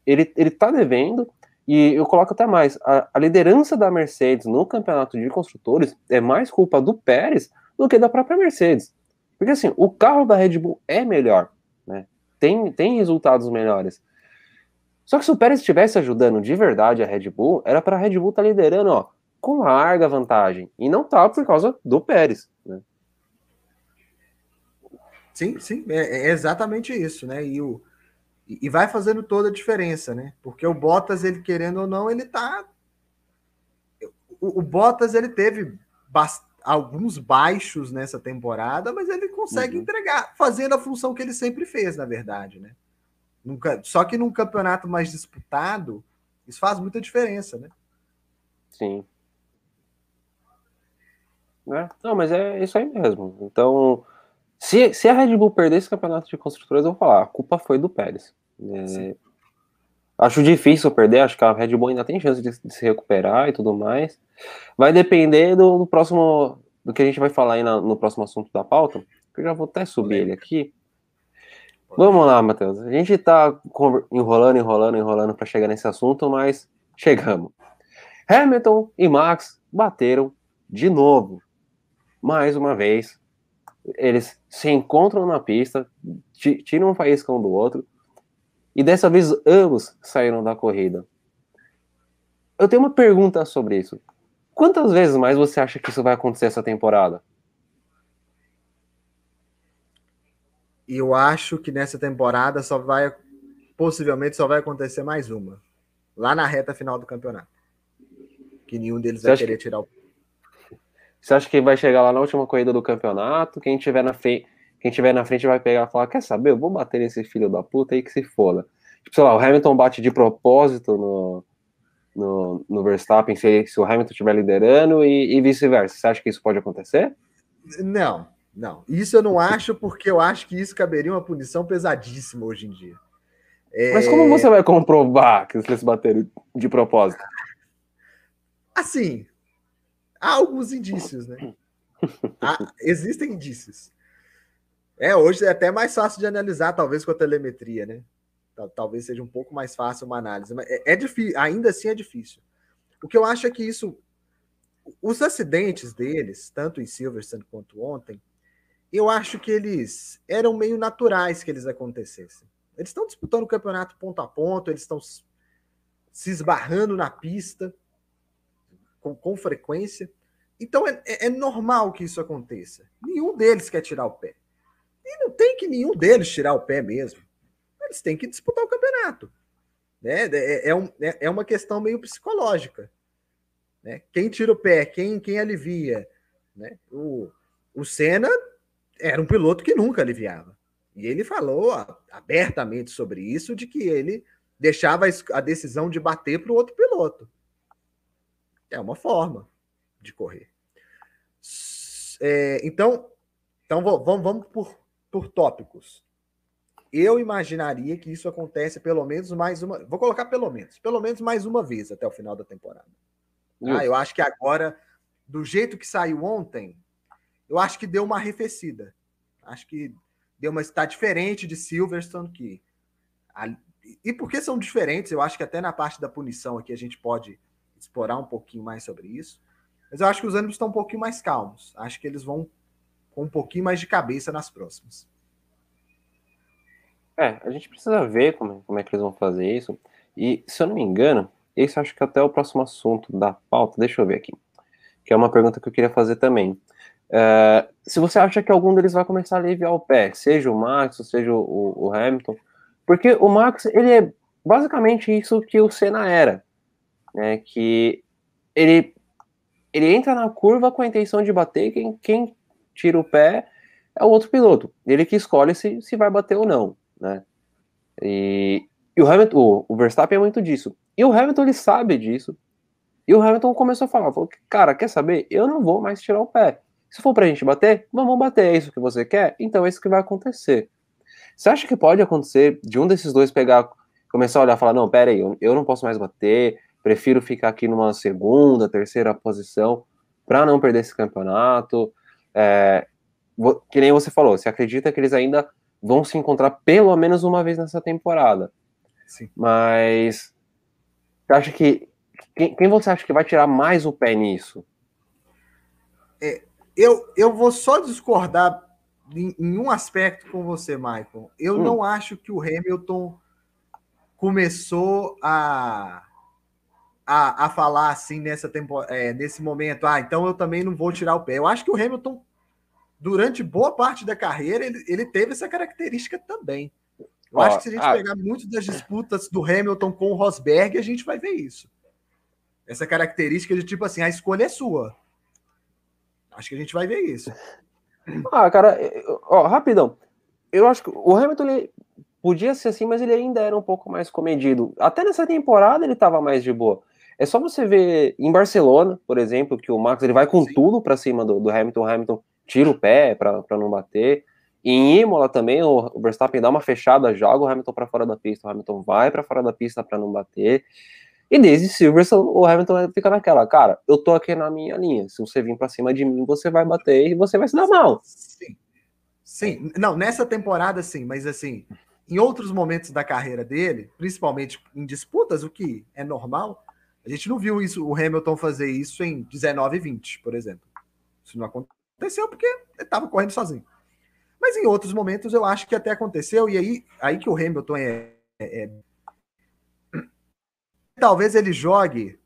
ele, ele tá devendo, e eu coloco até mais: a, a, liderança da Mercedes no campeonato de construtores é mais culpa do Pérez do que da própria Mercedes. Porque assim, o carro da Red Bull é melhor, né? Tem, tem resultados melhores. Só que se o Pérez estivesse ajudando de verdade a Red Bull, era para a Red Bull estar tá liderando, ó, com larga vantagem. E não tá por causa do Pérez, né? Sim, sim, é, é exatamente isso, né? E, o, e vai fazendo toda a diferença, né? Porque o Bottas, ele querendo ou não, ele tá. O, o Bottas, ele teve bast... alguns baixos nessa temporada, mas ele consegue uhum. entregar, fazendo a função que ele sempre fez, na verdade, né? Nunca... Só que num campeonato mais disputado, isso faz muita diferença, né? Sim. É, não, mas é isso aí mesmo. Então, se, se a Red Bull perder esse campeonato de construtores, eu vou falar, a culpa foi do Pérez. É, acho difícil perder, acho que a Red Bull ainda tem chance de, de se recuperar e tudo mais. Vai depender do, do, próximo, do que a gente vai falar aí na, no próximo assunto da pauta. Eu já vou até subir ele aqui. Vamos lá, Matheus. A gente tá enrolando, enrolando, enrolando para chegar nesse assunto, mas chegamos. Hamilton e Max bateram de novo. Mais uma vez, eles se encontram na pista, tiram um faísca um do outro, e dessa vez ambos saíram da corrida. Eu tenho uma pergunta sobre isso. Quantas vezes mais você acha que isso vai acontecer essa temporada? Eu acho que nessa temporada só vai, possivelmente só vai acontecer mais uma, lá na reta final do campeonato. Que nenhum deles você vai querer que... tirar o você acha que vai chegar lá na última corrida do campeonato? Quem tiver na frente, quem tiver na frente vai pegar e falar: Quer saber? Eu vou bater nesse filho da puta aí que se foda. Tipo, sei lá, o Hamilton bate de propósito no, no, no Verstappen se, se o Hamilton estiver liderando e, e vice-versa. Você acha que isso pode acontecer? Não, não. Isso eu não acho, porque eu acho que isso caberia uma punição pesadíssima hoje em dia. É... Mas como você vai comprovar que eles bateram de propósito? Assim, há alguns indícios, né? Há, existem indícios. É, hoje é até mais fácil de analisar, talvez com a telemetria, né? Talvez seja um pouco mais fácil uma análise, mas é, é difícil, ainda assim é difícil. O que eu acho é que isso, os acidentes deles, tanto em Silverstone quanto ontem, eu acho que eles eram meio naturais que eles acontecessem. Eles estão disputando o campeonato ponto a ponto, eles estão se esbarrando na pista com, com frequência. Então é, é, é, normal que isso aconteça. Nenhum deles quer tirar o pé. E não tem que nenhum deles tirar o pé mesmo. Eles têm que disputar o campeonato. Né? É, é, um, é, é uma questão meio psicológica. Né? Quem tira o pé, quem, quem alivia. Né? O, o Senna era um piloto que nunca aliviava. E ele falou abertamente sobre isso, de que ele deixava a decisão de bater para o outro piloto. É uma forma de correr. É, então, então vamos, vamos por, por tópicos. Eu imaginaria que isso acontece pelo menos mais uma. Vou colocar pelo menos, pelo menos mais uma vez até o final da temporada. Ah, eu acho que agora, do jeito que saiu ontem, eu acho que deu uma arrefecida. Acho que deu uma está diferente de Silverstone que e porque são diferentes, eu acho que até na parte da punição aqui a gente pode explorar um pouquinho mais sobre isso. Mas eu acho que os ânimos estão um pouquinho mais calmos. Acho que eles vão com um pouquinho mais de cabeça nas próximas. É, a gente precisa ver como, como é que eles vão fazer isso. E, se eu não me engano, esse acho que até é o próximo assunto da pauta. Deixa eu ver aqui. Que é uma pergunta que eu queria fazer também. Uh, se você acha que algum deles vai começar a aliviar o pé, seja o Max, seja o, o Hamilton, porque o Max, ele é basicamente isso que o Senna era, né, que ele, ele entra na curva com a intenção de bater, quem, quem tira o pé é o outro piloto, ele que escolhe se, se vai bater ou não, né, e, e o Hamilton, o, o Verstappen é muito disso, e o Hamilton ele sabe disso, e o Hamilton começou a falar, falou, cara, quer saber, eu não vou mais tirar o pé, se for pra gente bater, vamos bater, é isso que você quer? Então é isso que vai acontecer. Você acha que pode acontecer de um desses dois pegar, começar a olhar e falar, não, pera aí, eu, eu não posso mais bater, prefiro ficar aqui numa segunda, terceira posição para não perder esse campeonato? É, que nem você falou, você acredita que eles ainda vão se encontrar pelo menos uma vez nessa temporada. Sim. Mas você acha que quem, quem, você acha que vai tirar mais o pé nisso? É, eu, eu vou só discordar em, em um aspecto com você, Michael. Eu hum. não acho que o Hamilton começou a, a, a falar assim nessa tempo, é, nesse momento. Ah, então eu também não vou tirar o pé. Eu acho que o Hamilton, durante boa parte da carreira, ele, ele teve essa característica também. Eu Ó, acho que se a gente pegar muito das disputas do Hamilton com o Rosberg, a gente vai ver isso. Essa característica de tipo assim, a escolha é sua. Acho que a gente vai ver isso. Ah, cara, ó, rapidão. Eu acho que o Hamilton ele podia ser assim, mas ele ainda era um pouco mais comedido. Até nessa temporada ele estava mais de boa. É só você ver em Barcelona, por exemplo, que o Max ele vai com Sim. tudo para cima do, do, Hamilton. O Hamilton tira o pé para não bater. E em Imola também o, o Verstappen dá uma fechada, joga o Hamilton para fora da pista. O Hamilton vai para fora da pista para não bater. E desde Silverstone, o Hamilton fica naquela, cara, eu tô aqui na minha linha. Se você vir para cima de mim, você vai bater e você vai se dar mal. Sim. Sim, não, nessa temporada sim, mas assim, em outros momentos da carreira dele, principalmente em disputas, o que é normal, a gente não viu isso, o Hamilton fazer isso em 19 e 20, por exemplo. Isso não aconteceu porque ele estava correndo sozinho. Mas em outros momentos eu acho que até aconteceu, e aí, aí que o Hamilton é, é, é talvez ele jogue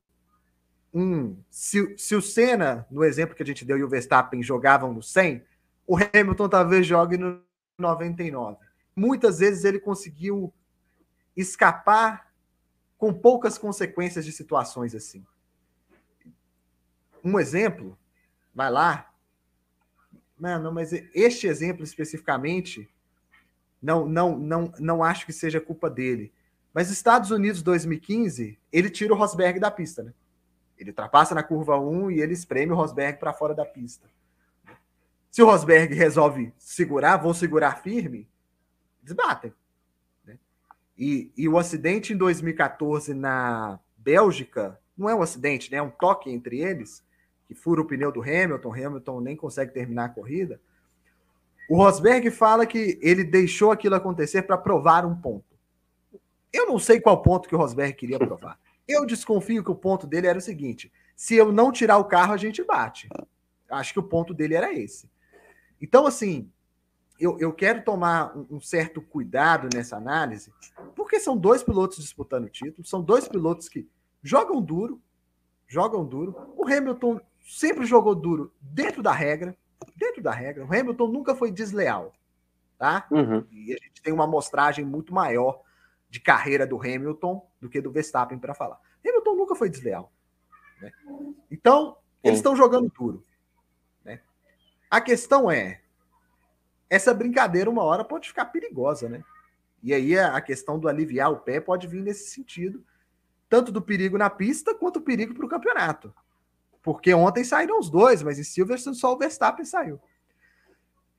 um. Se, se o Senna, no exemplo que a gente deu, e o Verstappen jogavam no 100, o Hamilton talvez jogue no 99. Muitas vezes ele conseguiu escapar com poucas consequências de situações assim. Um exemplo, vai lá. Não, mas este exemplo especificamente, não, não, não, não acho que seja culpa dele. Mas Estados Unidos 2015, ele tira o Rosberg da pista, né? Ele ultrapassa na curva 1 e ele espreme o Rosberg para fora da pista. Se o Rosberg resolve segurar, vou segurar firme, eles batem. E, e o acidente em 2014 na Bélgica, não é um acidente, né? é um toque entre eles, que fura o pneu do Hamilton, Hamilton nem consegue terminar a corrida. O Rosberg fala que ele deixou aquilo acontecer para provar um ponto. Eu não sei qual ponto que o Rosberg queria provar. Eu desconfio que o ponto dele era o seguinte: se eu não tirar o carro, a gente bate. Acho que o ponto dele era esse. Então, assim, eu, eu quero tomar um, um certo cuidado nessa análise, porque são dois pilotos disputando o título, são dois pilotos que jogam duro, jogam duro. O Hamilton sempre jogou duro dentro da regra, dentro da regra. O Hamilton nunca foi desleal. tá? Uhum. E a gente tem uma amostragem muito maior de carreira do Hamilton do que do Verstappen para falar. Hamilton nunca foi desleal. Né? Então, eles estão jogando duro. Né? A questão é: essa brincadeira, uma hora, pode ficar perigosa, né? E aí a questão do aliviar o pé pode vir nesse sentido, tanto do perigo na pista quanto o perigo para o campeonato. Porque ontem saíram os dois, mas em Silverstone só o Verstappen saiu.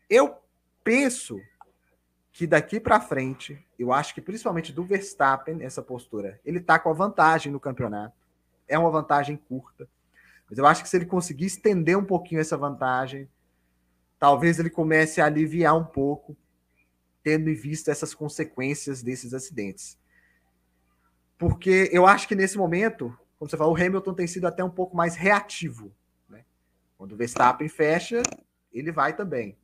Eu penso que daqui para frente, eu acho que principalmente do Verstappen, essa postura, ele tá com a vantagem no campeonato. É uma vantagem curta. Mas eu acho que se ele conseguir estender um pouquinho essa vantagem, talvez ele comece a aliviar um pouco, tendo em vista essas consequências desses acidentes. Porque eu acho que nesse momento, como você falou, o Hamilton tem sido até um pouco mais reativo. Né? Quando o Verstappen fecha, ele vai também.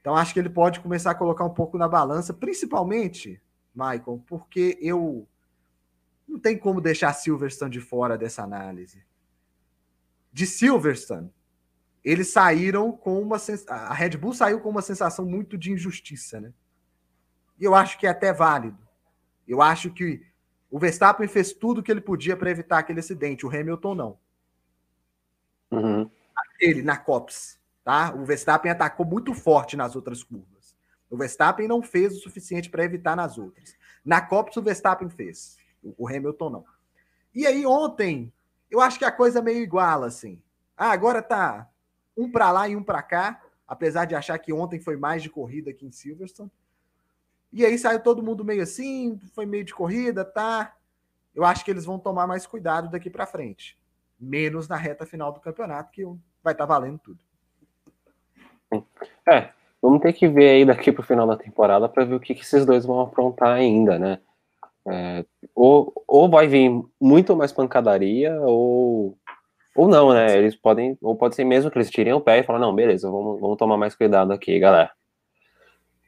Então acho que ele pode começar a colocar um pouco na balança, principalmente, Michael, porque eu não tem como deixar Silverstone de fora dessa análise. De Silverstone, eles saíram com uma a Red Bull saiu com uma sensação muito de injustiça, né? E eu acho que é até válido. Eu acho que o Verstappen fez tudo o que ele podia para evitar aquele acidente, o Hamilton não. Uhum. Ele na Cops. Tá? O Verstappen atacou muito forte nas outras curvas. O Verstappen não fez o suficiente para evitar nas outras. Na Copa, o Verstappen fez. O Hamilton não. E aí, ontem, eu acho que a coisa é meio igual, assim. Ah, agora tá um para lá e um para cá, apesar de achar que ontem foi mais de corrida aqui em Silverstone. E aí saiu todo mundo meio assim, foi meio de corrida, tá? Eu acho que eles vão tomar mais cuidado daqui para frente. Menos na reta final do campeonato, que vai estar tá valendo tudo. É, vamos ter que ver aí daqui pro final da temporada para ver o que, que, esses dois vão aprontar ainda, né? É, ou, ou vai vir muito mais pancadaria, ou, ou não, né? Eles podem, ou pode ser mesmo que eles tirem o pé e falem, não, beleza, vamos, vamos tomar mais cuidado aqui, galera.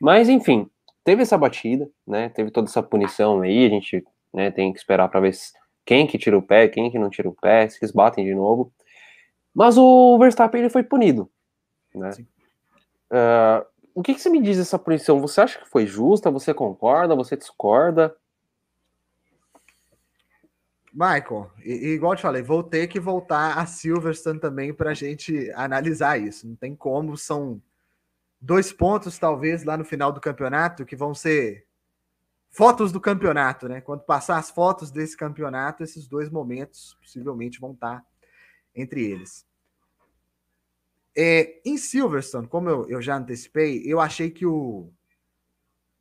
Mas, enfim, teve essa batida, né? Teve toda essa punição aí, a gente né, tem que esperar para ver quem que tira o pé, quem que não tira o pé, se eles batem de novo. Mas o Verstappen ele foi punido, né? Uh, o que, que, você me diz dessa punição? Você acha que foi justa? Você concorda? Você discorda? Michael, e, igual eu te falei, vou ter que voltar a Silverstone também para a gente analisar isso. Não tem como, são dois pontos, talvez, lá no final do campeonato, que vão ser fotos do campeonato, né? Quando passar as fotos desse campeonato, esses dois momentos possivelmente vão estar entre eles. É, em Silverstone, como eu, eu já antecipei, eu achei que o.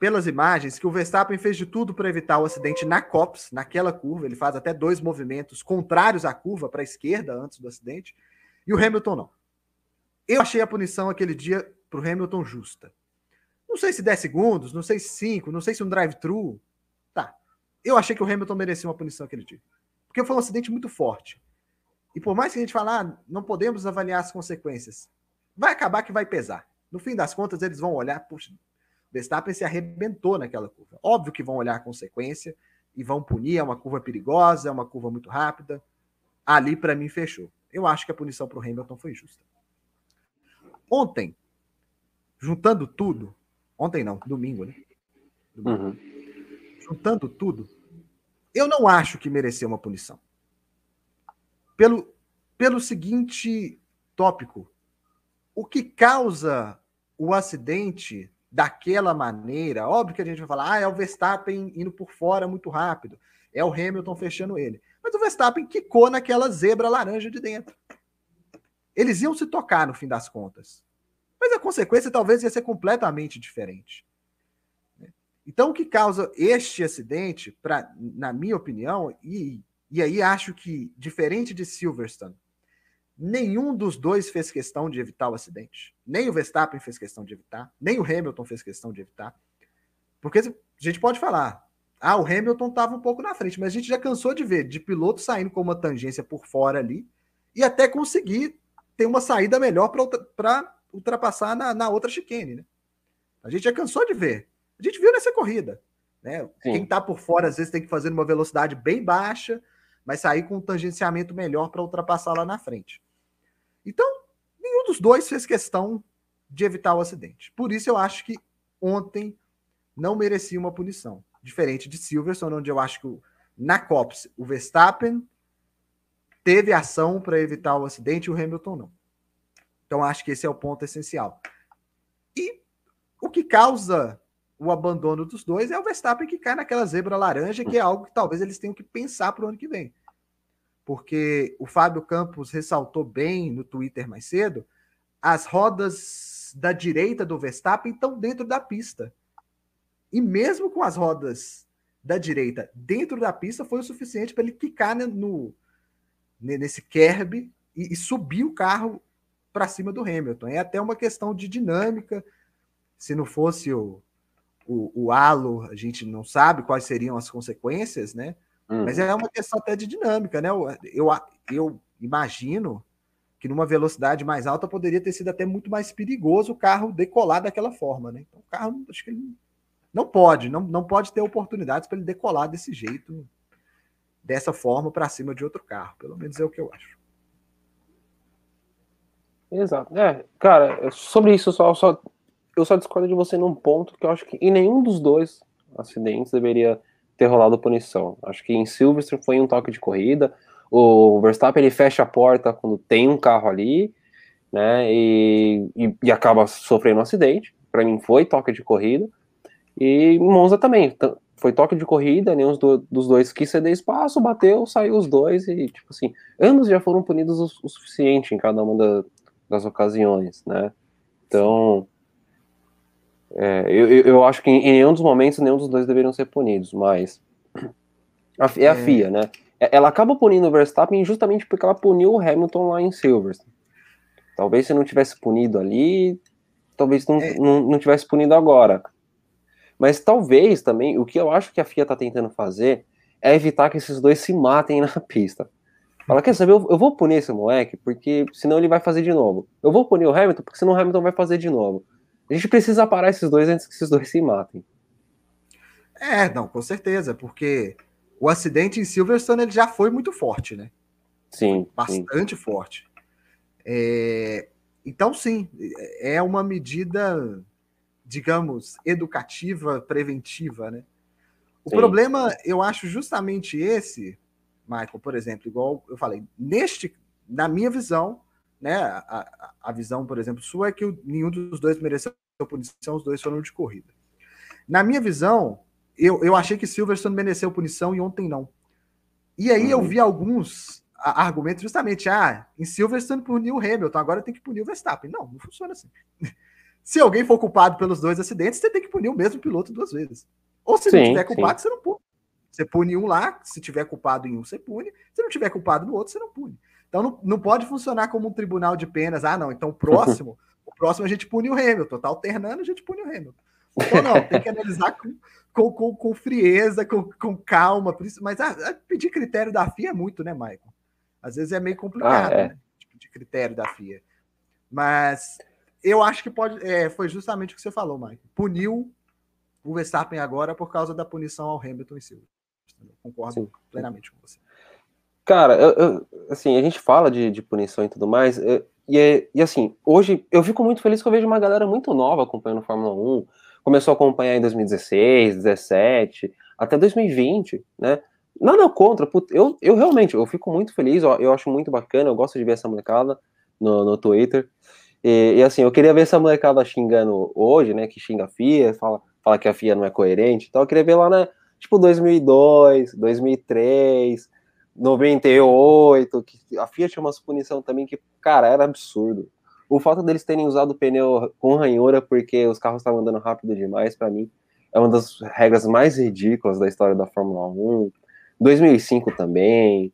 Pelas imagens, que o Verstappen fez de tudo para evitar o acidente na Cops, naquela curva. Ele faz até dois movimentos contrários à curva para a esquerda antes do acidente. E o Hamilton não. Eu achei a punição aquele dia para o Hamilton justa. Não sei se 10 segundos, não sei se 5, não sei se um drive-thru. Tá. Eu achei que o Hamilton merecia uma punição aquele dia. Porque foi um acidente muito forte. E por mais que a gente falar, ah, não podemos avaliar as consequências, vai acabar que vai pesar. No fim das contas, eles vão olhar, puxa, Verstappen se arrebentou naquela curva. Óbvio que vão olhar a consequência e vão punir, é uma curva perigosa, é uma curva muito rápida. Ali, para mim, fechou. Eu acho que a punição para o Hamilton foi justa. Ontem, juntando tudo, ontem não, domingo, né? Domingo. Uhum. Juntando tudo, eu não acho que mereceu uma punição pelo, pelo seguinte tópico: o que causa o acidente daquela maneira? Óbvio que a gente vai falar, ah, é o Verstappen indo por fora muito rápido, é o Hamilton fechando ele. Mas o Verstappen quicou naquela zebra laranja de dentro. Eles iam se tocar no fim das contas. Mas a consequência talvez ia ser completamente diferente. Então, o que causa este acidente, pra, na minha opinião, e e aí acho que, diferente de Silverstone, nenhum dos dois fez questão de evitar o acidente. Nem o Verstappen fez questão de evitar, nem o Hamilton fez questão de evitar. Porque a gente pode falar, ah, o Hamilton estava um pouco na frente, mas a gente já cansou de ver de piloto saindo com uma tangência por fora ali e até conseguir ter uma saída melhor para ultrapassar na, na outra chicane. Né? A gente já cansou de ver. A gente viu nessa corrida. Né? Quem está por fora às vezes tem que fazer uma velocidade bem baixa mas sair com um tangenciamento melhor para ultrapassar lá na frente. Então, nenhum dos dois fez questão de evitar o acidente. Por isso eu acho que ontem não merecia uma punição. Diferente de Silverstone, onde eu acho que na COPS o Verstappen teve ação para evitar o acidente e o Hamilton não. Então acho que esse é o ponto essencial. E o que causa o abandono dos dois é o Verstappen que cai naquela zebra laranja, que é algo que talvez eles tenham que pensar para o ano que vem. Porque o Fábio Campos ressaltou bem no Twitter mais cedo, as rodas da direita do Verstappen estão dentro da pista. E mesmo com as rodas da direita dentro da pista, foi o suficiente para ele quicar no, nesse kerb e, e subir o carro para cima do Hamilton. É até uma questão de dinâmica. Se não fosse o, o, o halo, a gente não sabe quais seriam as consequências, né? Uhum. Mas é uma questão até de dinâmica, né? Eu, eu, eu imagino que numa velocidade mais alta poderia ter sido até muito mais perigoso o carro decolar daquela forma, né? Então o carro acho que ele não pode, não, não pode ter oportunidades para ele decolar desse jeito, dessa forma para cima de outro carro. Pelo menos é o que eu acho. Exato. É, cara, sobre isso só, só eu só discordo de você num ponto que eu acho que em nenhum dos dois acidentes deveria ter rolado punição. Acho que em Silverstone foi um toque de corrida, o Verstappen ele fecha a porta quando tem um carro ali, né? E, e, e acaba sofrendo um acidente. Para mim foi toque de corrida. E Monza também foi toque de corrida, nenhum do, dos dois quis ceder espaço, bateu, saiu os dois e tipo assim, ambos já foram punidos o, o suficiente em cada uma da, das ocasiões, né? Então é, eu, eu acho que em nenhum dos momentos nenhum dos dois deveriam ser punidos, mas a, é a é. FIA, né? É, ela acaba punindo o Verstappen justamente porque ela puniu o Hamilton lá em Silverstone. Talvez se não tivesse punido ali, talvez não, é. não, não, tivesse punido agora. Mas talvez também, o que eu acho que a FIA tá tentando fazer é evitar que esses dois se matem na pista. Fala, quer saber, eu, eu vou punir esse moleque, porque senão ele vai fazer de novo. Eu vou punir o Hamilton, porque senão o Hamilton vai fazer de novo. A gente precisa parar esses dois antes que esses dois se matem. É, não, com certeza, porque o acidente em Silverstone ele já foi muito forte, né? Sim. Bastante sim. forte. É, então, sim, é uma medida, digamos, educativa, preventiva, né? O sim. problema, eu acho justamente esse, Michael, por exemplo, igual eu falei, neste, na minha visão, né, a, a visão, por exemplo, sua é que nenhum dos dois mereceu punição, os dois foram de corrida. Na minha visão, eu, eu achei que Silverstone mereceu punição e ontem não. E aí uhum. eu vi alguns argumentos justamente, ah, em Silverstone puniu o Hamilton, agora tem que punir o Verstappen. Não, não funciona assim. se alguém for culpado pelos dois acidentes, você tem que punir o mesmo piloto duas vezes. Ou se sim, não tiver culpado, sim. você não pune. Você pune um lá, se tiver culpado em um, você pune. Se não tiver culpado no outro, você não pune. Então não, não pode funcionar como um tribunal de penas. Ah, não, então o próximo, o próximo a gente pune o Hamilton. Tá alternando, a gente pune o Hamilton. Então não, tem que analisar com, com, com, com frieza, com, com calma. Mas ah, pedir critério da FIA é muito, né, Michael? Às vezes é meio complicado, ah, é. né? De critério da FIA. Mas eu acho que pode. É, foi justamente o que você falou, Michael. Puniu o Verstappen agora por causa da punição ao Hamilton e Silva. Concordo Sim. plenamente com você. Cara, eu, eu, assim, a gente fala de, de punição e tudo mais, eu, e, é, e assim, hoje eu fico muito feliz que eu vejo uma galera muito nova acompanhando Fórmula 1, começou a acompanhar em 2016, 2017, até 2020, né? Nada contra, eu, eu realmente, eu fico muito feliz, ó, eu acho muito bacana, eu gosto de ver essa molecada no, no Twitter, e, e, assim, eu queria ver essa molecada xingando hoje, né, que xinga a FIA, fala, fala que a FIA não é coerente, então eu queria ver lá, né, tipo 2002, 2003, 98, que a Fiat tinha uma punição também que, cara, era absurdo. O fato deles terem usado o pneu com ranhura porque os carros estavam andando rápido demais, para mim, é uma das regras mais ridículas da história da Fórmula 1. 2005 também.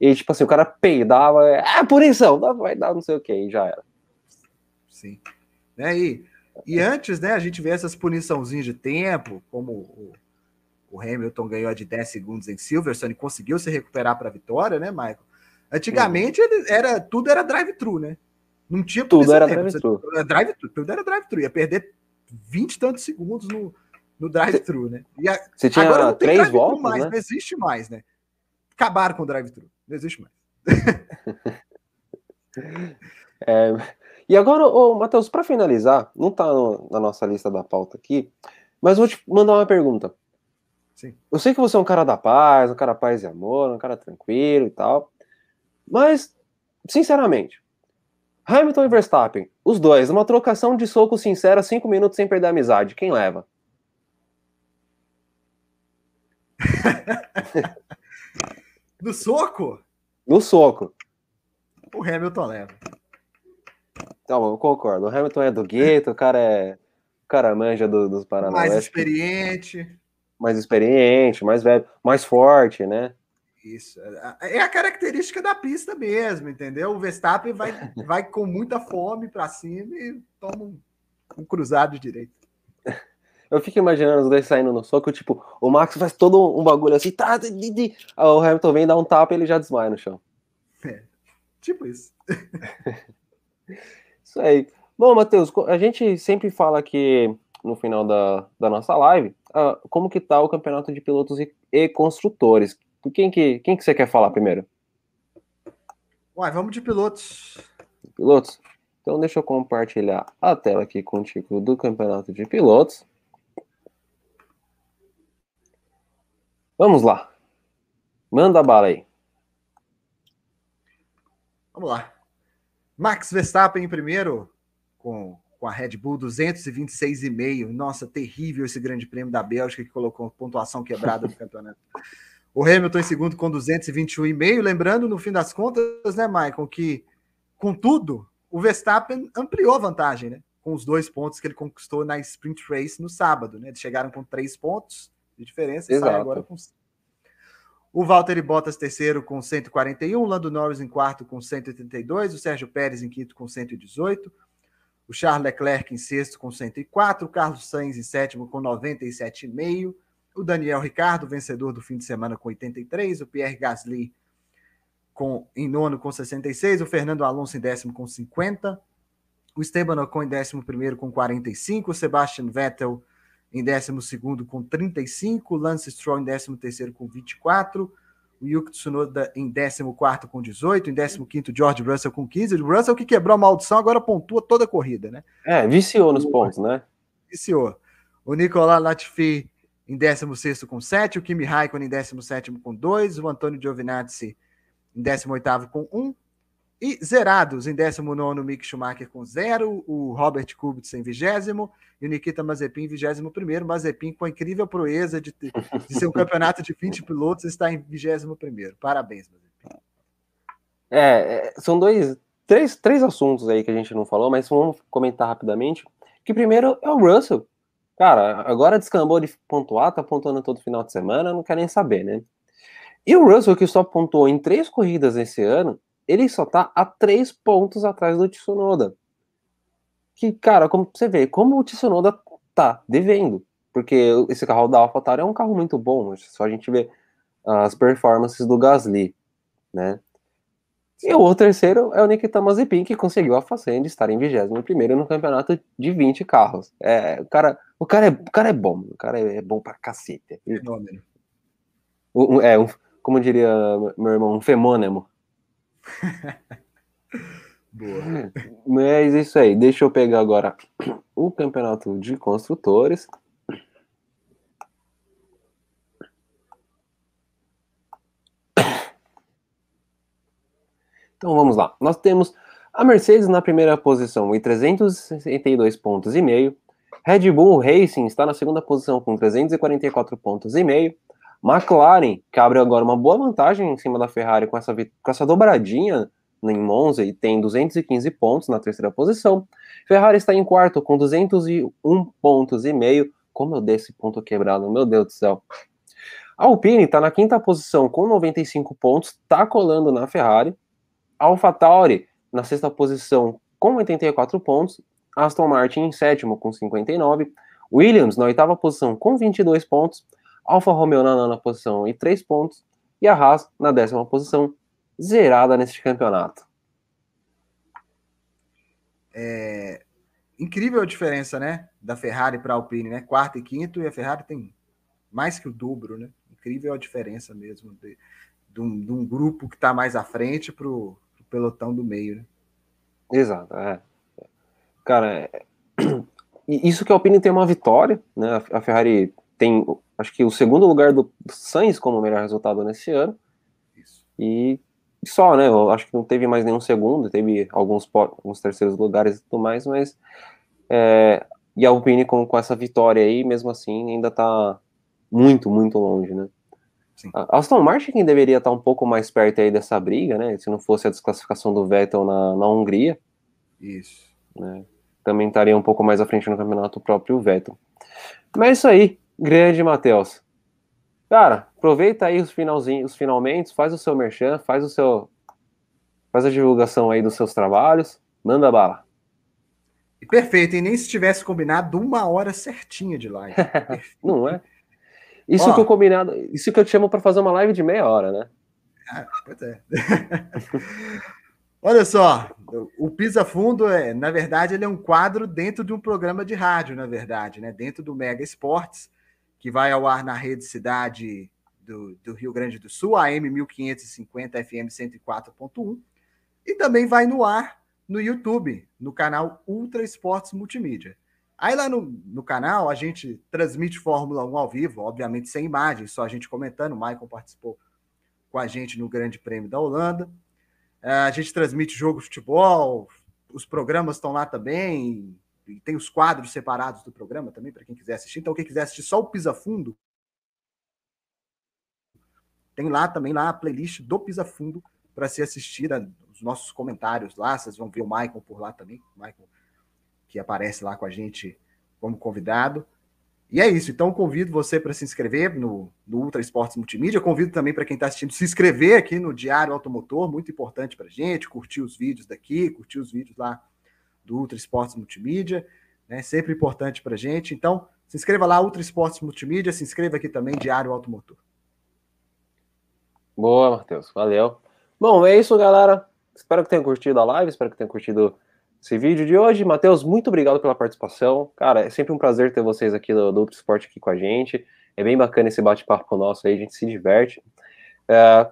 E, tipo assim, o cara peidava, ah, punição, vai dar não sei o que, e já era. Sim. É, e, e antes, né, a gente vê essas puniçãozinhas de tempo, como o, Hamilton ganhou de 10 segundos em Silverstone e conseguiu se recuperar para a vitória, né, Michael? Antigamente uhum. era tudo era drive-thru, né? Não tinha tudo era drive-thru. Drive tudo era drive-thru. Ia perder 20 e tantos segundos no, no drive-thru, né? E a, Você tinha agora não tem três voltas, mais, né? não existe mais, né? Acabaram com o drive-thru, não existe mais. é, E agora, ô, Matheus, para finalizar, não tá no, na nossa lista da pauta aqui, mas vou te mandar uma pergunta. Sim. Eu sei que você é um cara da paz, um cara paz e amor, um cara tranquilo e tal, mas, sinceramente, Hamilton e Verstappen, os dois, uma trocação de soco sincera, cinco minutos sem perder a amizade, quem leva? No soco, No soco. o Hamilton leva. Tá bom, eu concordo. O Hamilton é do gueto, o cara é. O cara manja do- dos Paraná. Mais experiente. Mais experiente, mais velho, mais forte, né? Isso. É a característica da pista mesmo, entendeu? O Verstappen vai, vai com muita fome para cima e toma um, um cruzado direito. Eu fico imaginando os dois saindo no soco, tipo, o Max faz todo um bagulho assim, tá, di, di, di. Aí o Hamilton vem dar um tapa e ele já desmaia no chão. Tipo isso. Isso aí. Bom, Matheus, a gente sempre fala aqui no final da, da nossa live ah, como que tá o campeonato de pilotos e, e construtores. Quem que, quem que você quer falar primeiro? Uai, vamos de pilotos. Pilotos? Então deixa eu compartilhar a tela aqui contigo do campeonato de pilotos. Vamos lá. Manda bala aí. Vamos lá. Max Verstappen em primeiro, com, com a Red Bull 226,5. Nossa, terrível esse grande prêmio da Bélgica que colocou pontuação quebrada no campeonato. O Hamilton em segundo com 221,5. Lembrando, no fim das contas, né, Michael, que contudo, o Verstappen ampliou a vantagem, né? Com os dois pontos que ele conquistou na sprint race no sábado, né? Eles chegaram com três pontos de diferença e sai agora com o Valtteri Bottas terceiro com 141, o Lando Norris em quarto com 182, o Sérgio Pérez em quinto com 118, o Charles Leclerc em sexto com 104, o Carlos Sainz em sétimo com 97,5, o Daniel Ricardo, vencedor do fim de semana com 83, o Pierre Gasly com, em nono com 66, o Fernando Alonso em décimo com 50, o Esteban Ocon em décimo primeiro com 45, o Sebastian Vettel em 12 com 35, o Lance Stroll em 13 com 24, o Yuki Tsunoda em 14 com 18, em 15 George Russell com 15. O Russell que quebrou a maldição agora pontua toda a corrida, né? É, viciou nos pontos, né? Viciou. O Nicolas Latifi em 16 com 7, o Kimi Raikkonen em 17 com 2, o Antônio Giovinazzi em 18 com 1, e zerados em 19 o Mick Schumacher com 0, o Robert Kubica em 20 e o Nikita Mazepin em 21 Mazepin com a incrível proeza de, ter- de ser um campeonato de 20 pilotos está em 21 Parabéns, Mazepin. É, é, são dois, três, três assuntos aí que a gente não falou, mas vamos comentar rapidamente. Que primeiro é o Russell. Cara, agora descambou de pontuar, tá pontuando todo final de semana, não quer nem saber, né? E o Russell, que só pontuou em três corridas esse ano, ele só tá a três pontos atrás do Tsunoda. Que, cara, como você vê, como o Tsunoda tá devendo. Porque esse carro da AlphaTauri é um carro muito bom, só a gente vê as performances do Gasly, né? E o terceiro é o Nikita Mazepin, que conseguiu a façanha de estar em 21 no campeonato de 20 carros. É, o, cara, o, cara é, o cara é bom, o cara é bom pra cacete. Fenômeno. É, um, como diria meu irmão, um femônimo. Boa. Mas é isso aí, deixa eu pegar agora o campeonato de construtores. Então vamos lá. Nós temos a Mercedes na primeira posição e 362 pontos e meio. Red Bull Racing está na segunda posição com 344 pontos e meio. McLaren, que abre agora uma boa vantagem em cima da Ferrari com essa, com essa dobradinha em Monza e tem 215 pontos na terceira posição. Ferrari está em quarto com 201 pontos e meio. Como eu dei esse ponto quebrado, meu Deus do céu. A Alpine está na quinta posição com 95 pontos, está colando na Ferrari. AlphaTauri na sexta posição com 84 pontos. Aston Martin em sétimo com 59. Williams na oitava posição com 22 pontos. Alfa Romeo na nona posição e 3 pontos. E a Haas na décima posição, zerada neste campeonato. É, incrível a diferença, né? Da Ferrari para a Alpine, né? Quarto e quinto, e a Ferrari tem mais que o dobro, né? Incrível a diferença mesmo de, de, um, de um grupo que está mais à frente para o pelotão do meio, né? Exato, é. Cara, é... isso que a Alpine tem uma vitória, né? A Ferrari tem, acho que o segundo lugar do Sainz como melhor resultado nesse ano. Isso. E só, né? Eu acho que não teve mais nenhum segundo, teve alguns, alguns terceiros lugares e tudo mais, mas é, e a Alpine com, com essa vitória aí, mesmo assim, ainda tá muito, muito longe, né? Sim. A Aston Martin quem deveria estar tá um pouco mais perto aí dessa briga, né? Se não fosse a desclassificação do Vettel na, na Hungria. Isso. Né? Também estaria um pouco mais à frente no campeonato próprio Vettel. Mas é isso aí, grande Matheus. Cara, aproveita aí os finalzinhos, os finalmente, faz o seu merchan, faz o seu faz a divulgação aí dos seus trabalhos, manda bala. E perfeito, e nem se tivesse combinado uma hora certinha de live. Não é? Isso Ó, que eu combinado, isso que eu te chamo para fazer uma live de meia hora, né? Ah, pois é. Olha só, o Pisa Fundo é, na verdade, ele é um quadro dentro de um programa de rádio, na verdade, né? Dentro do Mega Esportes, que vai ao ar na rede cidade do, do Rio Grande do Sul, AM 1550 FM 104.1, e também vai no ar no YouTube, no canal Ultra Esportes Multimídia. Aí lá no, no canal a gente transmite Fórmula 1 ao vivo, obviamente sem imagem, só a gente comentando. O Michael participou com a gente no Grande Prêmio da Holanda. É, a gente transmite jogo de futebol, os programas estão lá também, e tem os quadros separados do programa também, para quem quiser assistir. Então, quem quiser assistir só o Pisa Fundo, tem lá também lá a playlist do Pisa Fundo para ser assistida, os nossos comentários lá, vocês vão ver o Michael por lá também, o Michael que aparece lá com a gente como convidado. E é isso. Então, convido você para se inscrever no, no Ultra Esportes Multimídia. Convido também para quem está assistindo se inscrever aqui no Diário Automotor, muito importante para a gente. Curtir os vídeos daqui, curtir os vídeos lá do Ultra Esportes Multimídia, né? Sempre importante para a gente. Então, se inscreva lá, Ultra Esportes Multimídia. Se inscreva aqui também, Diário Automotor. Boa, Matheus. Valeu. Bom, é isso, galera. Espero que tenham curtido a live, espero que tenham curtido esse vídeo de hoje. Matheus, muito obrigado pela participação. Cara, é sempre um prazer ter vocês aqui do, do Outro Esporte aqui com a gente. É bem bacana esse bate-papo nosso aí, a gente se diverte. É,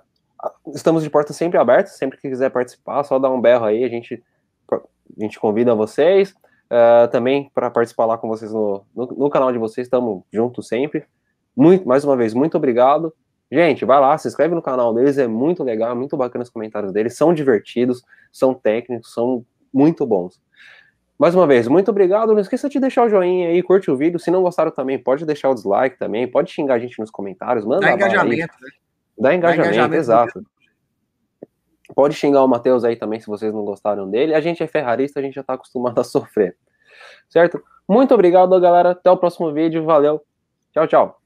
estamos de portas sempre abertas, sempre que quiser participar, só dá um berro aí, a gente, a gente convida vocês. É, também para participar lá com vocês no, no, no canal de vocês, estamos juntos sempre. Muito, mais uma vez, muito obrigado. Gente, vai lá, se inscreve no canal deles, é muito legal, é muito bacana os comentários deles, são divertidos, são técnicos, são muito bons. Mais uma vez, muito obrigado. Não esqueça de deixar o joinha aí, curte o vídeo. Se não gostaram também, pode deixar o dislike também, pode xingar a gente nos comentários, manda Dá engajamento, né? Dá engajamento, Dá engajamento exato. Pode xingar o Matheus aí também se vocês não gostaram dele. A gente é ferrarista, a gente já tá acostumado a sofrer. Certo? Muito obrigado, galera. Até o próximo vídeo. Valeu. Tchau, tchau.